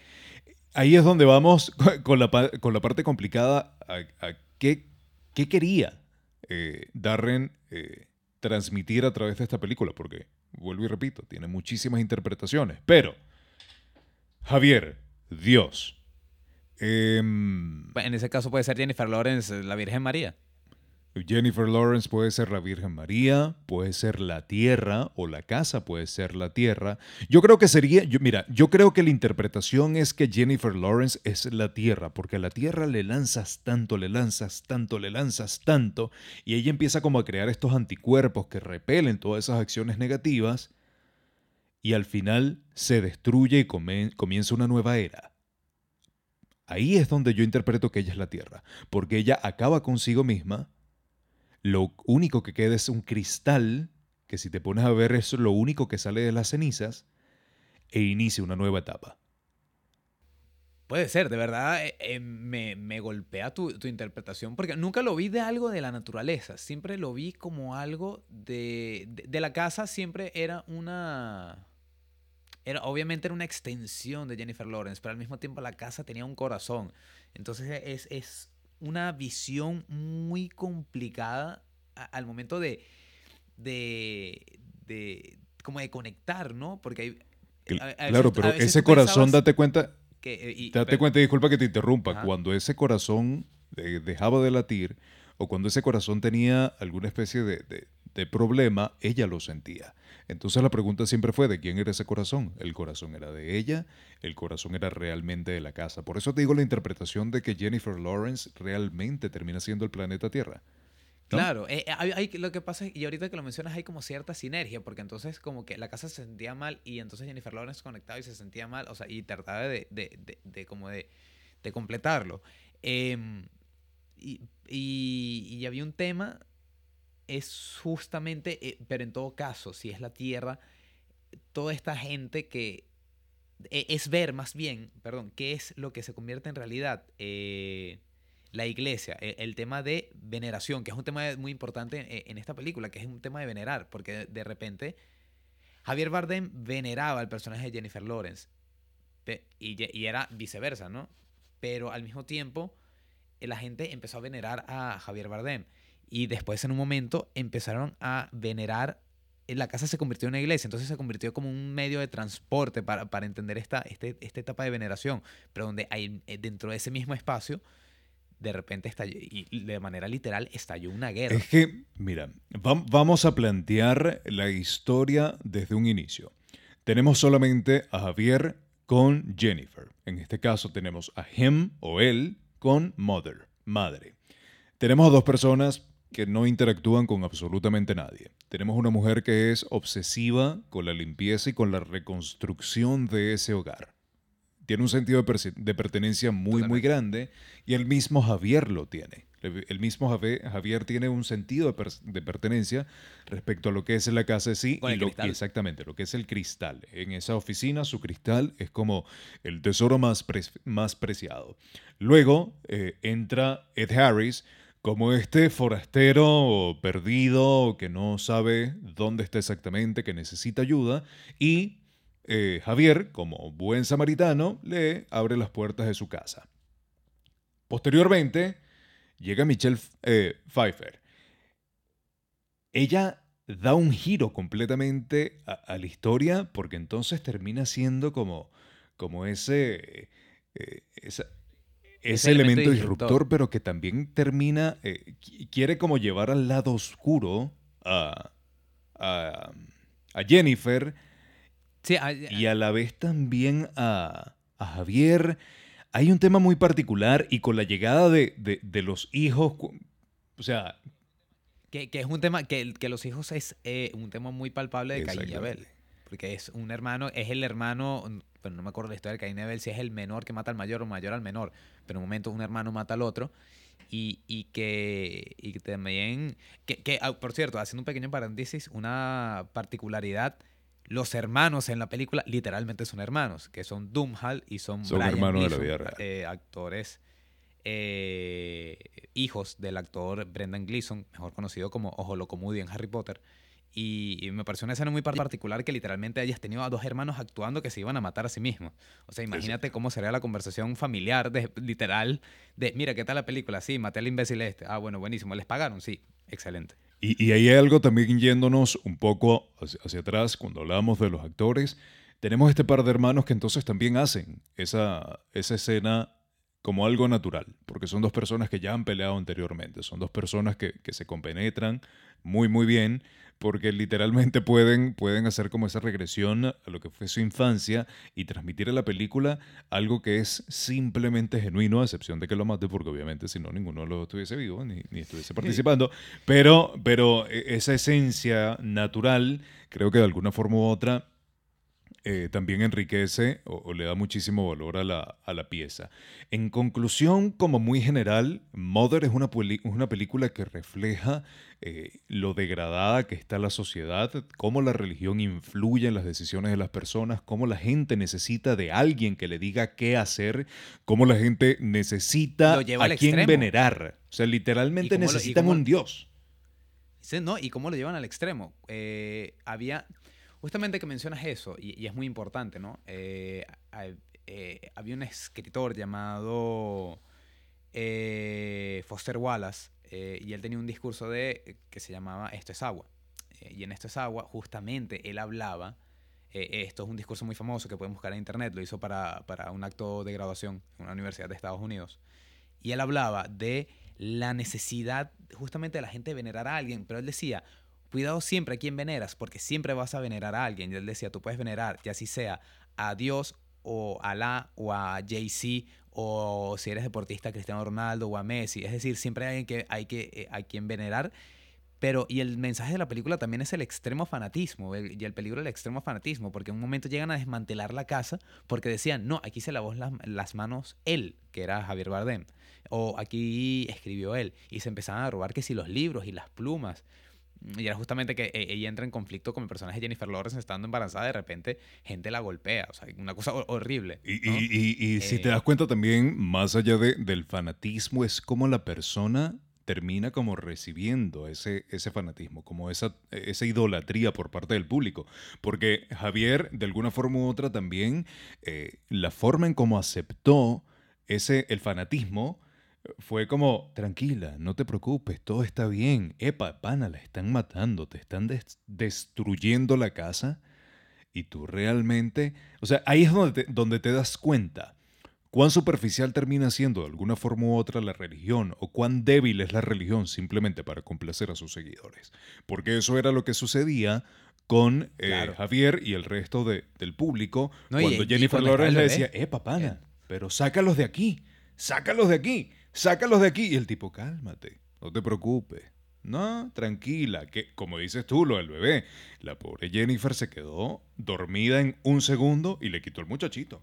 Speaker 2: Ahí es donde vamos con la, con la parte complicada a qué, qué quería eh, Darren eh, transmitir a través de esta película, porque, vuelvo y repito, tiene muchísimas interpretaciones. Pero, Javier, Dios. em,
Speaker 1: En ese caso puede ser Jennifer Lawrence, la Virgen María.
Speaker 2: Jennifer Lawrence puede ser la Virgen María, puede ser la tierra o la casa puede ser la tierra. Yo creo que sería, yo, mira, yo creo que la interpretación es que Jennifer Lawrence es la tierra, porque a la tierra le lanzas tanto, le lanzas tanto, le lanzas tanto, y ella empieza como a crear estos anticuerpos que repelen todas esas acciones negativas, y al final se destruye y comienza una nueva era. Ahí es donde yo interpreto que ella es la tierra, porque ella acaba consigo misma lo único que queda es un cristal, que si te pones a ver es lo único que sale de las cenizas, e inicia una nueva etapa.
Speaker 1: Puede ser, de verdad eh, eh, me, me golpea tu, tu interpretación, porque nunca lo vi de algo de la naturaleza, siempre lo vi como algo de, de, de la casa, siempre era una... Era, obviamente era una extensión de Jennifer Lawrence, pero al mismo tiempo la casa tenía un corazón. Entonces es, es una visión muy complicada a- al momento de, de, de, como de conectar, ¿no? Porque hay... A- veces-
Speaker 2: claro, pero
Speaker 1: veces
Speaker 2: ese corazón, date cuenta,
Speaker 1: que, eh, y-
Speaker 2: date
Speaker 1: pero-
Speaker 2: cuenta, disculpa que te interrumpa,
Speaker 1: Ajá.
Speaker 2: cuando ese corazón eh, dejaba de latir o cuando ese corazón tenía alguna especie de, de- de problema, ella lo sentía. Entonces la pregunta siempre fue, ¿de quién era ese corazón? ¿El corazón era de ella? ¿El corazón era realmente de la casa? Por eso te digo la interpretación de que Jennifer Lawrence realmente termina siendo el planeta Tierra.
Speaker 1: Claro, eh, eh, hay- lo que pasa y ahorita que lo mencionas, hay como cierta sinergia, porque entonces como que la casa se sentía mal y entonces Jennifer Lawrence conectaba y se sentía mal, o sea, y trataba de, de, de- como de, de completarlo. Em, y, y- y había un tema, es justamente, eh, pero en todo caso, si es la Tierra, toda esta gente que e- es ver más bien, perdón, qué es lo que se convierte en realidad. eh, la iglesia, e- el, tema de veneración, que es un tema muy importante en, en esta película, que es un tema de venerar, porque de, de repente Javier Bardem veneraba al personaje de Jennifer Lawrence y, y era viceversa, ¿no? Pero al mismo tiempo eh, la gente empezó a venerar a Javier Bardem y después en un momento empezaron a venerar eh, la casa se convirtió en una iglesia, entonces se convirtió como un medio de transporte para, para entender esta, este- esta etapa de veneración, pero donde hay, eh, dentro de ese mismo espacio, de repente estalló, y de manera literal, estalló una guerra.
Speaker 2: Es que, mira, vam- vamos a plantear la historia desde un inicio. Tenemos solamente a Javier con Jennifer. En este caso tenemos a him o él con mother, madre. Tenemos a dos personas que no interactúan con absolutamente nadie. Tenemos una mujer que es obsesiva con la limpieza y con la reconstrucción de ese hogar. Tiene un sentido de, de pertenencia muy, muy grande y el mismo Javier lo tiene. El mismo Javier tiene un sentido de, per- de pertenencia respecto a lo que es la casa en sí y
Speaker 1: el
Speaker 2: lo, exactamente lo que es el cristal. En esa oficina su cristal es como el tesoro más, pre- más preciado. Luego eh, entra Ed Harris como este forastero perdido que no sabe dónde está exactamente, que necesita ayuda y eh, Javier, como buen samaritano, le abre las puertas de su casa. Posteriormente, llega Michelle eh, Pfeiffer. Ella da un giro completamente a, la historia porque entonces termina siendo como, como ese, eh, ese, elemento,
Speaker 1: elemento
Speaker 2: disruptor,
Speaker 1: disruptor.
Speaker 2: pero que también termina, eh, qui- quiere como llevar al lado oscuro a, a, a Jennifer
Speaker 1: Sí,
Speaker 2: y a la vez también a, a Javier. Hay un tema muy particular y con la llegada de, de- de los hijos, o sea,
Speaker 1: que, que es un tema, que, que los hijos es eh, un tema muy palpable de Caín y Abel.
Speaker 2: Exactamente.
Speaker 1: Porque es un hermano, es el hermano, pero no me acuerdo la historia de Caín y Abel, si es el menor que mata al mayor o mayor al menor. Pero en un momento un hermano mata al otro. Y, y que, y que también, que, que, ah, por cierto, haciendo un pequeño paréntesis, una particularidad, los hermanos en la película literalmente son hermanos, que son Doomhall y son,
Speaker 2: Son
Speaker 1: Brian
Speaker 2: hermanos de la vida real.
Speaker 1: eh, actores eh, hijos del actor Brendan Gleeson, mejor conocido como Ojo Loco Moody en Harry Potter. Y, y me pareció una escena muy par- particular que literalmente hayas tenido a dos hermanos actuando que se iban a matar a sí mismos. O sea, imagínate cómo sería la conversación familiar, de, literal, de, mira, ¿qué tal la película? Sí, maté al imbécil este. Ah, bueno, buenísimo. ¿Les pagaron? Sí, excelente.
Speaker 2: Y, y ahí hay algo también yéndonos un poco hacia, hacia atrás cuando hablamos de los actores. Tenemos este par de hermanos que entonces también hacen esa, esa escena como algo natural, porque son dos personas que ya han peleado anteriormente, son dos personas que, que se compenetran muy, muy bien, porque literalmente pueden, pueden hacer como esa regresión a lo que fue su infancia y transmitir a la película algo que es simplemente genuino, a excepción de que lo mate, porque obviamente si no, ninguno dos estuviese vivo ni, ni estuviese participando, pero, pero e- esa esencia natural, creo que de alguna forma u otra eh, también enriquece o, o le da muchísimo valor a la, a la pieza. En conclusión, como muy general, Mother es una, una película que refleja eh, lo degradada que está la sociedad, cómo la religión influye en las decisiones de las personas, cómo la gente necesita de alguien que le diga qué hacer, cómo la gente necesita a
Speaker 1: extremo.
Speaker 2: venerar. O sea,
Speaker 1: ¿Y
Speaker 2: literalmente
Speaker 1: lo-
Speaker 2: necesitan
Speaker 1: cómo-
Speaker 2: un dios.
Speaker 1: ¿no? Y cómo lo llevan al extremo. Eh, había, justamente que mencionas eso, y, es muy importante, ¿no? Eh, eh, había un escritor llamado eh, Foster Wallace, y él tenía un discurso de, que se llamaba Esto es agua. Y en Esto es agua, justamente, él hablaba, esto es un discurso muy famoso que pueden buscar en internet, lo hizo para, para un acto de graduación en una universidad de Estados Unidos. Y él hablaba de la necesidad justamente de la gente de venerar a alguien, pero él decía, cuidado siempre a quien veneras, porque siempre vas a venerar a alguien. Y él decía, tú puedes venerar, ya así sea a Dios o a Alá o a Jay-Z o si eres deportista Cristiano Ronaldo o a Messi. Es decir, siempre hay alguien que hay que eh, a quien venerar. Pero, y el mensaje de la película también es el extremo fanatismo y el peligro del extremo fanatismo, porque en un momento llegan a desmantelar la casa porque decían, no, aquí se lavó las manos él, que era Javier Bardem, o aquí escribió él, y se empezaban a robar que si los libros y las plumas. Y era justamente que e- ella entra en conflicto con el personaje de Jennifer Lawrence estando embarazada, de repente gente la golpea, o sea, una cosa hor- horrible.
Speaker 2: Y, y- y- si te
Speaker 1: Eh,
Speaker 2: das cuenta también, más allá de- del fanatismo, es como la persona termina como recibiendo ese, ese fanatismo, como esa, esa idolatría por parte del público. Porque Javier, de alguna forma u otra, también eh, la forma en cómo aceptó ese, el fanatismo eh, fue como, tranquila, no te preocupes, todo está bien. Epa, pana, la están matando, te están des- destruyendo la casa y tú realmente, o sea, ahí es donde te, donde te das cuenta cuán superficial termina siendo de alguna forma u otra la religión o cuán débil es la religión simplemente para complacer a sus seguidores. Porque eso era lo que sucedía con eh,
Speaker 1: Claro.
Speaker 2: Javier y el resto de- del público
Speaker 1: No,
Speaker 2: cuando
Speaker 1: y
Speaker 2: Jennifer
Speaker 1: cuando
Speaker 2: Lawrence le decía, eh,
Speaker 1: Eh.
Speaker 2: pero sácalos de aquí, sácalos de aquí, sácalos de aquí. Y el tipo, cálmate, no te preocupes. No, tranquila, que como dices tú, lo del bebé, la pobre Jennifer se quedó dormida en un segundo y le quitó el muchachito.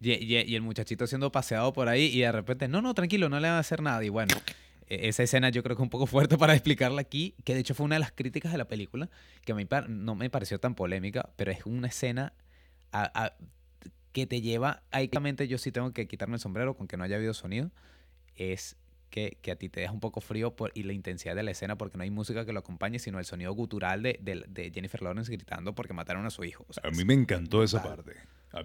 Speaker 1: Y, y- el muchachito siendo paseado por ahí y de repente, no, no, tranquilo, no le va a hacer nada. Y bueno, e- esa escena yo creo que es un poco fuerte para explicarla aquí, que de hecho fue una de las críticas de la película, que a par- no me pareció tan polémica, pero es una escena que te lleva, ahí yo sí tengo que quitarme el sombrero con que no haya habido sonido, es que, que a ti te deja un poco frío por, y la intensidad de la escena porque no hay música que lo acompañe, sino el sonido gutural de, de- de Jennifer Lawrence gritando porque mataron a su hijo. O sea,
Speaker 2: A mí me encantó esa parte.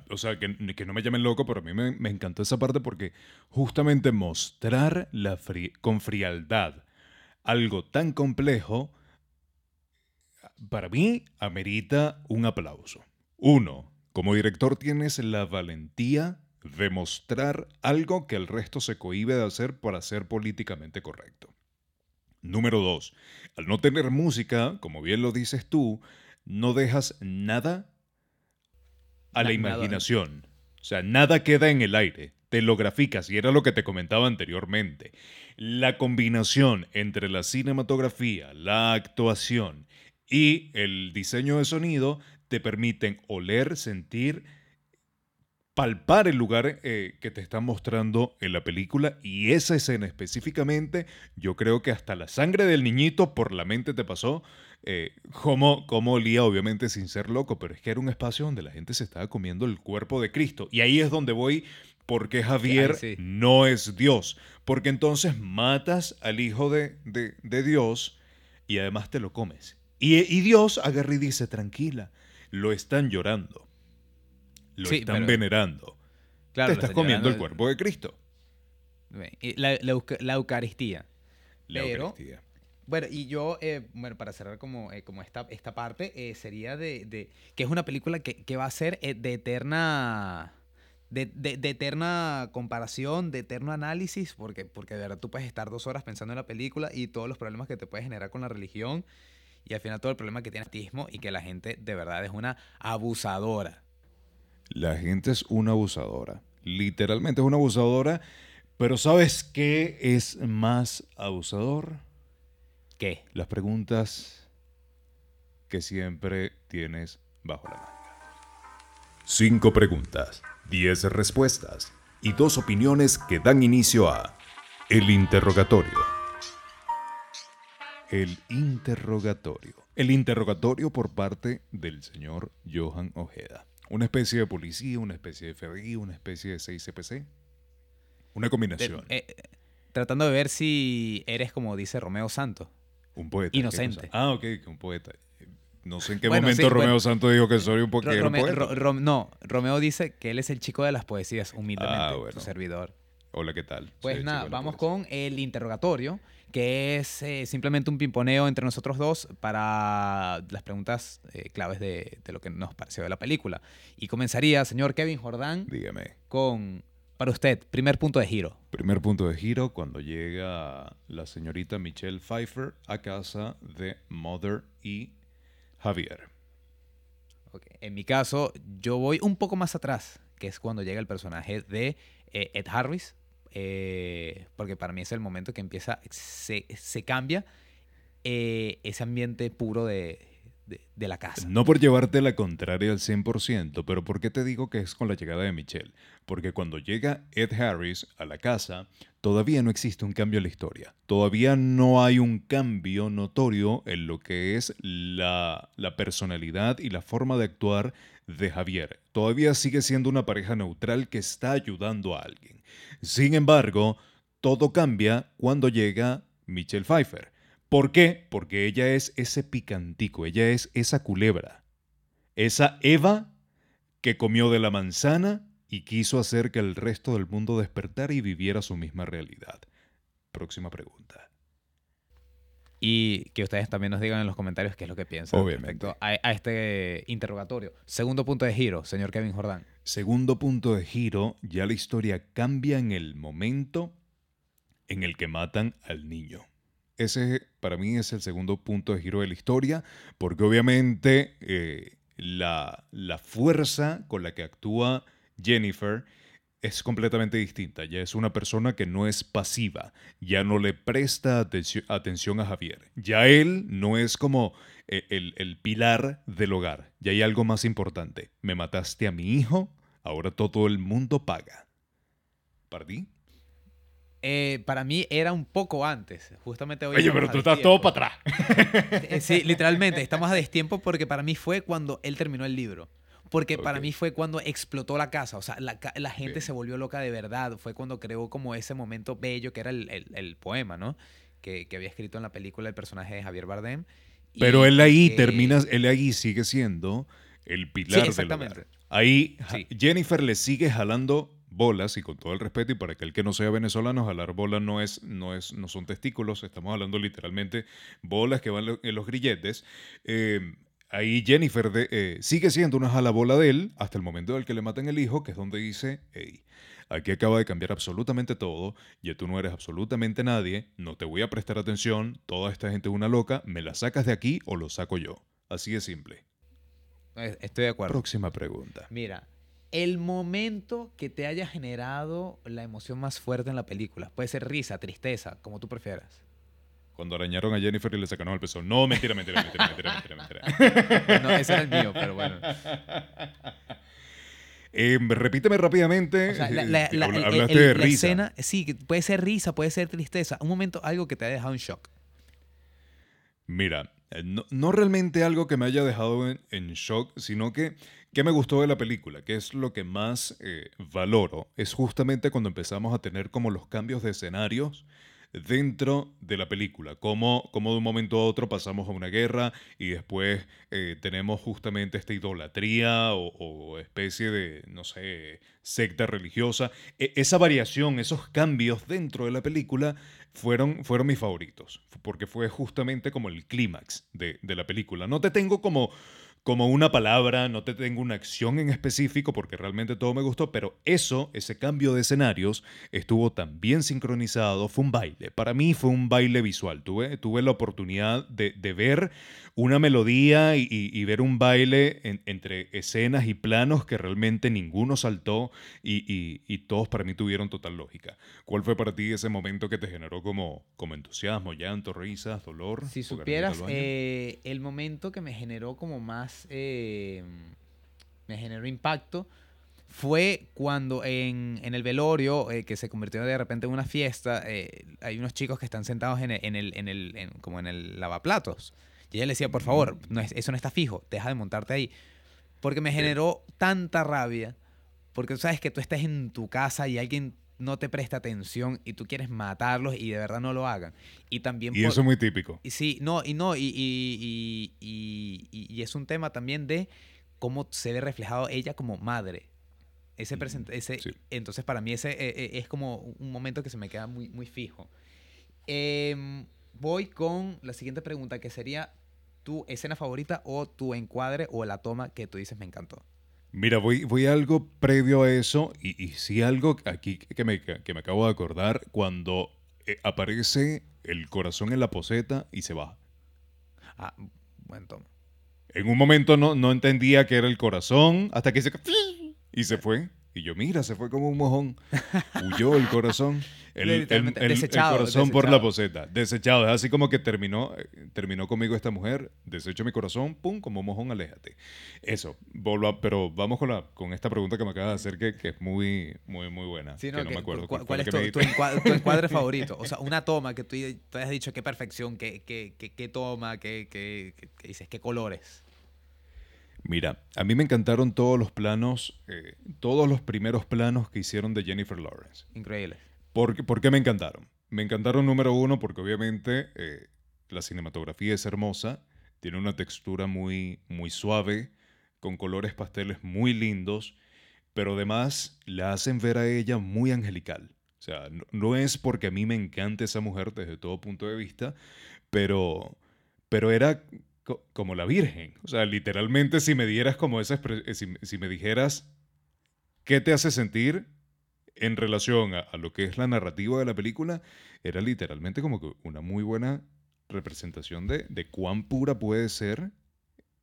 Speaker 2: O sea, que, que no me llamen loco, pero a mí me, me encantó esa parte porque justamente mostrar la fri- con frialdad algo tan complejo, para mí amerita un aplauso. Uno, como director tienes la valentía de mostrar algo que el resto se cohíbe de hacer para ser políticamente correcto. Número dos, al no tener música, como bien lo dices tú, no dejas nada a la imaginación. O sea, nada queda en el aire. Te lo graficas y era lo que te comentaba anteriormente. La combinación entre la cinematografía, la actuación y el diseño de sonido te permiten oler, sentir, palpar el lugar eh, que te están mostrando en la película y esa escena específicamente, yo creo que hasta la sangre del niñito por la mente te pasó, eh, como, como olía obviamente sin ser loco, pero es que era un espacio donde la gente se estaba comiendo el cuerpo de Cristo y ahí es donde voy porque Javier
Speaker 1: sí.
Speaker 2: no es Dios, porque entonces matas al hijo de, de- de Dios y además te lo comes. Y, y Dios agarra y dice, tranquila, lo están llorando, lo
Speaker 1: Sí,
Speaker 2: están
Speaker 1: pero-
Speaker 2: venerando,
Speaker 1: Claro,
Speaker 2: te estás comiendo el cuerpo de Cristo.
Speaker 1: La, la euca- la Eucaristía.
Speaker 2: La
Speaker 1: Pero-
Speaker 2: Eucaristía.
Speaker 1: Bueno, y yo, eh, bueno, para cerrar como, eh, como esta, esta parte, eh, sería de, de- que es una película que, que va a ser eh, de eterna... De, de- de eterna comparación, de eterno análisis, porque, porque de verdad tú puedes estar dos horas pensando en la película y todos los problemas que te puedes generar con la religión y al final todo el problema que tiene el ateísmo y que la gente de verdad es una abusadora.
Speaker 2: La gente es una abusadora. Literalmente es una abusadora. Pero ¿sabes qué es más abusador?
Speaker 1: ¿Qué?
Speaker 2: Las preguntas que siempre tienes bajo la manga.
Speaker 3: Cinco preguntas, diez respuestas y dos opiniones que dan inicio a El Interrogatorio.
Speaker 2: El interrogatorio. El interrogatorio por parte del señor Johan Ojeda. Una especie de policía, una especie de FBI, una especie de 6CPC. Una combinación.
Speaker 1: eh, eh, tratando de ver si eres como dice Romeo Santos.
Speaker 2: un poeta. ¿qué
Speaker 1: inocente.
Speaker 2: Ah, ok, un poeta. No sé en qué
Speaker 1: Bueno,
Speaker 2: momento
Speaker 1: sí,
Speaker 2: Romeo
Speaker 1: bueno.
Speaker 2: Santos dijo que soy un, po- un poeta.
Speaker 1: Ro- no, Romeo dice que él es el chico de las poesías, humildemente,
Speaker 2: Ah,
Speaker 1: su
Speaker 2: bueno.
Speaker 1: servidor.
Speaker 2: Hola, ¿qué tal?
Speaker 1: Pues
Speaker 2: Soy
Speaker 1: nada, vamos con el interrogatorio, que es eh, simplemente un pimponeo entre nosotros dos para las preguntas eh, claves de, de lo que nos pareció de la película. Y comenzaría, señor Kevin Jordán,
Speaker 2: Dígame.
Speaker 1: con, para usted, primer punto de giro.
Speaker 2: Primer punto de giro cuando llega la señorita Michelle Pfeiffer a casa de Mother y Javier.
Speaker 1: En mi caso, yo voy un poco más atrás, que es cuando llega el personaje de eh, Ed Harris, eh, porque para mí es el momento que empieza, se, cambia eh, ese ambiente puro de, de- la casa.
Speaker 2: No por llevarte la contraria al 100%, pero ¿por qué te digo que es con la llegada de Michelle? Porque cuando llega Ed Harris a la casa, todavía no existe un cambio en la historia. Todavía no hay un cambio notorio en lo que es la personalidad y la forma de actuar de Javier. Todavía sigue siendo una pareja neutral que está ayudando a alguien. Sin embargo, todo cambia cuando llega Michelle Pfeiffer. ¿Por qué? Porque ella es ese picantico, ella es esa culebra, esa Eva que comió de la manzana y quiso hacer que el resto del mundo despertara y viviera su misma realidad. Próxima pregunta.
Speaker 1: Y que ustedes también nos digan en los comentarios qué es lo que piensan
Speaker 2: Obviamente.
Speaker 1: respecto a, a este interrogatorio. Segundo punto de giro, señor Kevin Jordán.
Speaker 2: Segundo punto de giro, ya la historia cambia en el momento en el que matan al niño. Ese para mí es el segundo punto de giro de la historia, porque obviamente eh, la, la fuerza con la que actúa Jennifer es completamente distinta. Ya es una persona que no es pasiva, ya no le presta atención a Javier. Ya él no es como eh, el, el pilar del hogar. Ya hay algo más importante. Me mataste a mi hijo, ahora todo el mundo paga. ¿Pardí?
Speaker 1: Eh, para mí era un poco antes. Justamente hoy.
Speaker 2: Oye, pero tú estás todo para atrás.
Speaker 1: Eh, Sí, literalmente, estamos a destiempo porque para mí fue cuando él terminó el libro. Porque para mí fue cuando explotó la casa. O sea, la, la gente
Speaker 2: Bien.
Speaker 1: se volvió loca de verdad. Fue cuando creó como ese momento bello que era el, el- el poema, ¿no? Que, que había escrito en la película el personaje de Javier Bardem.
Speaker 2: Pero él ahí
Speaker 1: que-
Speaker 2: termina, él ahí sigue siendo el pilar del
Speaker 1: exactamente.
Speaker 2: hogar. Ahí
Speaker 1: Sí.
Speaker 2: Jennifer le sigue jalando bolas y con todo el respeto y para aquel que no sea venezolano, jalar bolas no es, no es, no son testículos, estamos hablando literalmente bolas que van en los grilletes. Eh, ahí Jennifer de- eh, sigue siendo una jalabola de él hasta el momento del que le matan el hijo, que es donde dice, hey, aquí acaba de cambiar absolutamente todo, ya tú no eres absolutamente nadie, no te voy a prestar atención, toda esta gente es una loca, me la sacas de aquí o lo saco yo. Así de simple.
Speaker 1: Estoy de acuerdo.
Speaker 2: Próxima pregunta.
Speaker 1: Mira, el momento que te haya generado la emoción más fuerte en la película. Puede ser risa, tristeza, como tú prefieras.
Speaker 2: Cuando arañaron a Jennifer y le sacaron el pezón. No, mentira, mentira, mentira, mentira, mentira, mentira.
Speaker 1: No, ese era el mío, pero bueno.
Speaker 2: Eh, repíteme rápidamente.
Speaker 1: O sea, la, la- la-
Speaker 2: habla-
Speaker 1: el-
Speaker 2: hablaste
Speaker 1: el-
Speaker 2: de risa.
Speaker 1: escena, sí, puede ser risa, puede ser tristeza. Un momento, algo que te ha dejado en shock.
Speaker 2: Mira, eh, no, no realmente algo que me haya dejado en, en shock, sino que, que me gustó de la película, que es lo que más eh, valoro, es justamente cuando empezamos a tener como los cambios de escenarios dentro de la película, como, como de un momento a otro pasamos a una guerra y después eh, tenemos justamente esta idolatría o, o especie de, no sé, secta religiosa. E- esa variación, esos cambios dentro de la película fueron, fueron mis favoritos, porque fue justamente como el clímax de, de la película. No te tengo como como una palabra, no te tengo una acción en específico porque realmente todo me gustó, pero eso, ese cambio de escenarios, estuvo tan bien sincronizado, fue un baile. Para mí fue un baile visual. Tuve, tuve la oportunidad de, ver una melodía y, ver un baile entre escenas y planos que realmente ninguno saltó y, todos para mí tuvieron total lógica. ¿Cuál fue para ti ese momento que te generó como, como entusiasmo, llanto, risas, dolor?
Speaker 1: Si supieras, eh, el momento que me generó como más eh, me generó impacto fue cuando en, el velorio, eh, que se convirtió de repente en una fiesta, eh, hay unos chicos que están sentados en el, en el, como en el lavaplatos. Y ella le decía, por favor, no es, eso no está fijo, deja de montarte ahí. Porque me generó tanta rabia, porque tú sabes que tú estás en tu casa y alguien no te presta atención y tú quieres matarlos y de verdad no lo hagan. Y también...
Speaker 2: Y eso es muy típico.
Speaker 1: Y sí, no, y no, y, y, y, es un tema también de cómo se ve reflejado ella como madre. Ese, ese Entonces para mí ese eh, eh, es como un momento que se me queda muy, muy fijo. Em, voy con la siguiente pregunta que sería tu escena favorita o tu encuadre o la toma que tú dices me encantó.
Speaker 2: Mira, voy, voy algo previo a eso y, y sí algo aquí que me, que me acabo de acordar cuando eh, aparece el corazón en la poseta y se baja.
Speaker 1: Ah, buen toma.
Speaker 2: En un momento no, no entendía que era el corazón hasta que se... y se fue. Y yo, mira, se fue como un mojón. Huyó el corazón. El, el, corazón por la poseta. Desechado. Es así como que terminó, terminó conmigo esta mujer. Desecho mi corazón, pum, como un mojón, aléjate. Eso. pero vamos con, la, con esta pregunta que me acaba de hacer que, que es muy, muy, muy buena.
Speaker 1: Sí, no, me acuerdo. ¿Cuál, es tu, encuadre, favorito? O sea, una toma que tú, tú hayas dicho qué perfección, qué, qué, qué, toma, qué, qué, dices, qué colores.
Speaker 2: Mira, a mí me encantaron todos los planos, eh, todos los primeros planos que hicieron de Jennifer Lawrence.
Speaker 1: Increíble.
Speaker 2: ¿Por, ¿Por, qué me encantaron? Me encantaron número uno porque obviamente eh, la cinematografía es hermosa, tiene una textura muy, muy suave, con colores pasteles muy lindos, pero además la hacen ver a ella muy angelical. O sea, no, no es porque a mí me encante esa mujer desde todo punto de vista, pero, pero era como la Virgen. O sea, literalmente si me dieras como esa eh, si, me dijeras qué te hace sentir en relación a, lo que es la narrativa de la película, era literalmente como una muy buena representación de, de cuán pura puede ser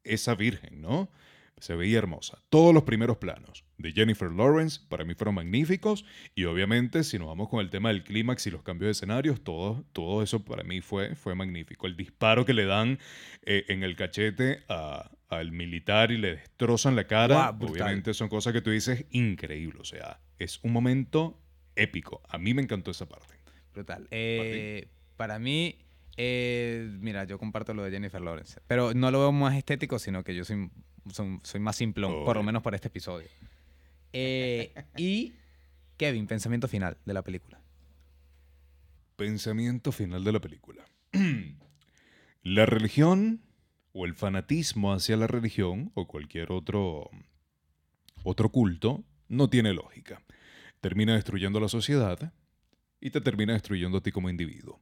Speaker 2: esa Virgen, ¿no? Se veía hermosa. Todos los primeros planos de Jennifer Lawrence para mí fueron magníficos y obviamente si nos vamos con el tema del clímax y los cambios de escenarios, todo, todo eso para mí fue, fue magnífico. El disparo que le dan eh, en el cachete al militar y le destrozan la cara, obviamente son cosas que tú dices increíble, o sea, es un momento épico. A mí me encantó esa parte.
Speaker 1: Brutal. Eh, para mí, eh, mira, yo comparto lo de Jennifer Lawrence, pero no lo veo más estético, sino que yo soy soy más simplón, por lo menos para este episodio. Eh, y Kevin, pensamiento final de la película.
Speaker 2: Pensamiento final de la película. la religión o el fanatismo hacia la religión o cualquier otro, otro culto no tiene lógica. Termina destruyendo la sociedad y te termina destruyendo a ti como individuo.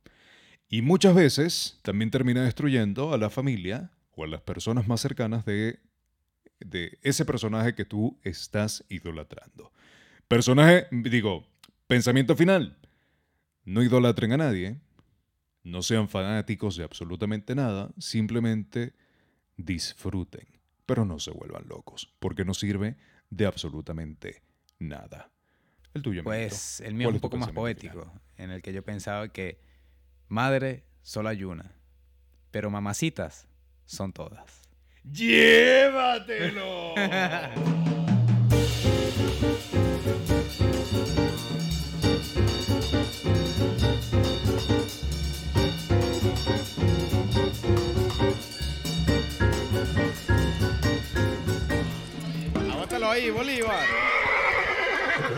Speaker 2: Y muchas veces también termina destruyendo a la familia o a las personas más cercanas de de ese personaje que tú estás idolatrando. Personaje, digo, pensamiento final. No idolatren a nadie, no sean fanáticos de absolutamente nada, simplemente disfruten, pero no se vuelvan locos, porque no sirve de absolutamente nada. El tuyo.
Speaker 1: Pues el mío es un poco más poético, en el que yo pensaba que madre solo hay una, pero mamacitas son todas.
Speaker 2: ¡Llévatelo!
Speaker 1: Agótalo ahí, Bolívar.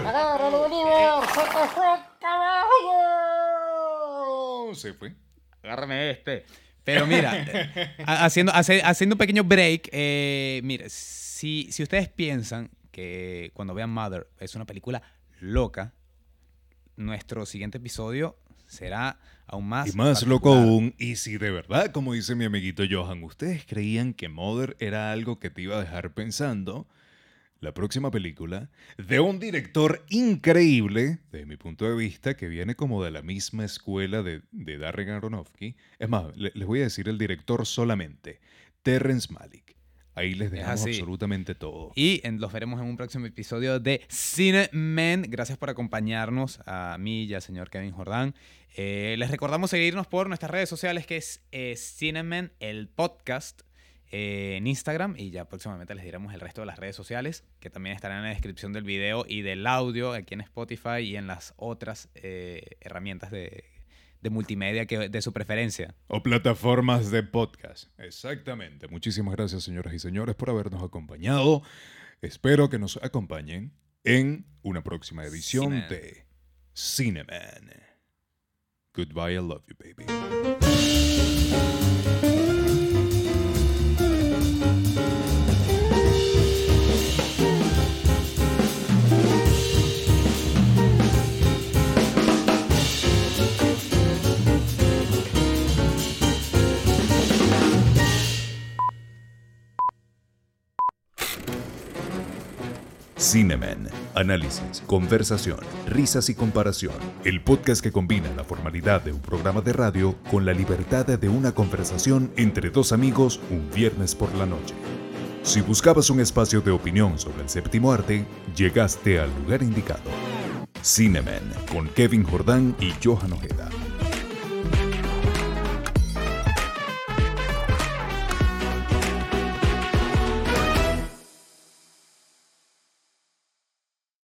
Speaker 2: Agárralo, Bolívar. Se te fue, caballo. Se fue.
Speaker 1: Agárrame este. Pero mira, haciendo, haciendo un pequeño break, eh, mire, si, si ustedes piensan que cuando vean Mother es una película loca, nuestro siguiente episodio será aún más.
Speaker 2: Y más loco aún, y si de verdad, como dice mi amiguito Johan, ustedes creían que Mother era algo que te iba a dejar pensando, la próxima película de un director increíble, desde mi punto de vista, que viene como de la misma escuela de, de Darren Aronofsky. Es más, le- les voy a decir el director solamente, Terrence Malick. Ahí les dejamos
Speaker 1: así.
Speaker 2: absolutamente todo.
Speaker 1: Y en- los veremos en un próximo episodio de Cine Men. Gracias por acompañarnos a mí y al señor Kevin Jordán. Eh, les recordamos seguirnos por nuestras redes sociales, que es eh, Cinemen, el podcast, eh, en Instagram. Y ya próximamente les diremos el resto de las redes sociales, que también estarán en la descripción del video y del audio aquí en Spotify y en las otras eh, herramientas de, de multimedia que, de su preferencia.
Speaker 2: O plataformas de podcast. Exactamente. Muchísimas gracias, señoras y señores, por habernos acompañado. Espero que nos acompañen en una próxima edición
Speaker 1: Cine.
Speaker 2: de Cineman. Goodbye, I love you, baby.
Speaker 3: Cineman. Análisis, conversación, risas y comparación. El podcast que combina la formalidad de un programa de radio con la libertad de una conversación entre dos amigos un viernes por la noche. Si buscabas un espacio de opinión sobre el séptimo arte, llegaste al lugar indicado. Cineman con Kevin Jordán y Johan Ojeda.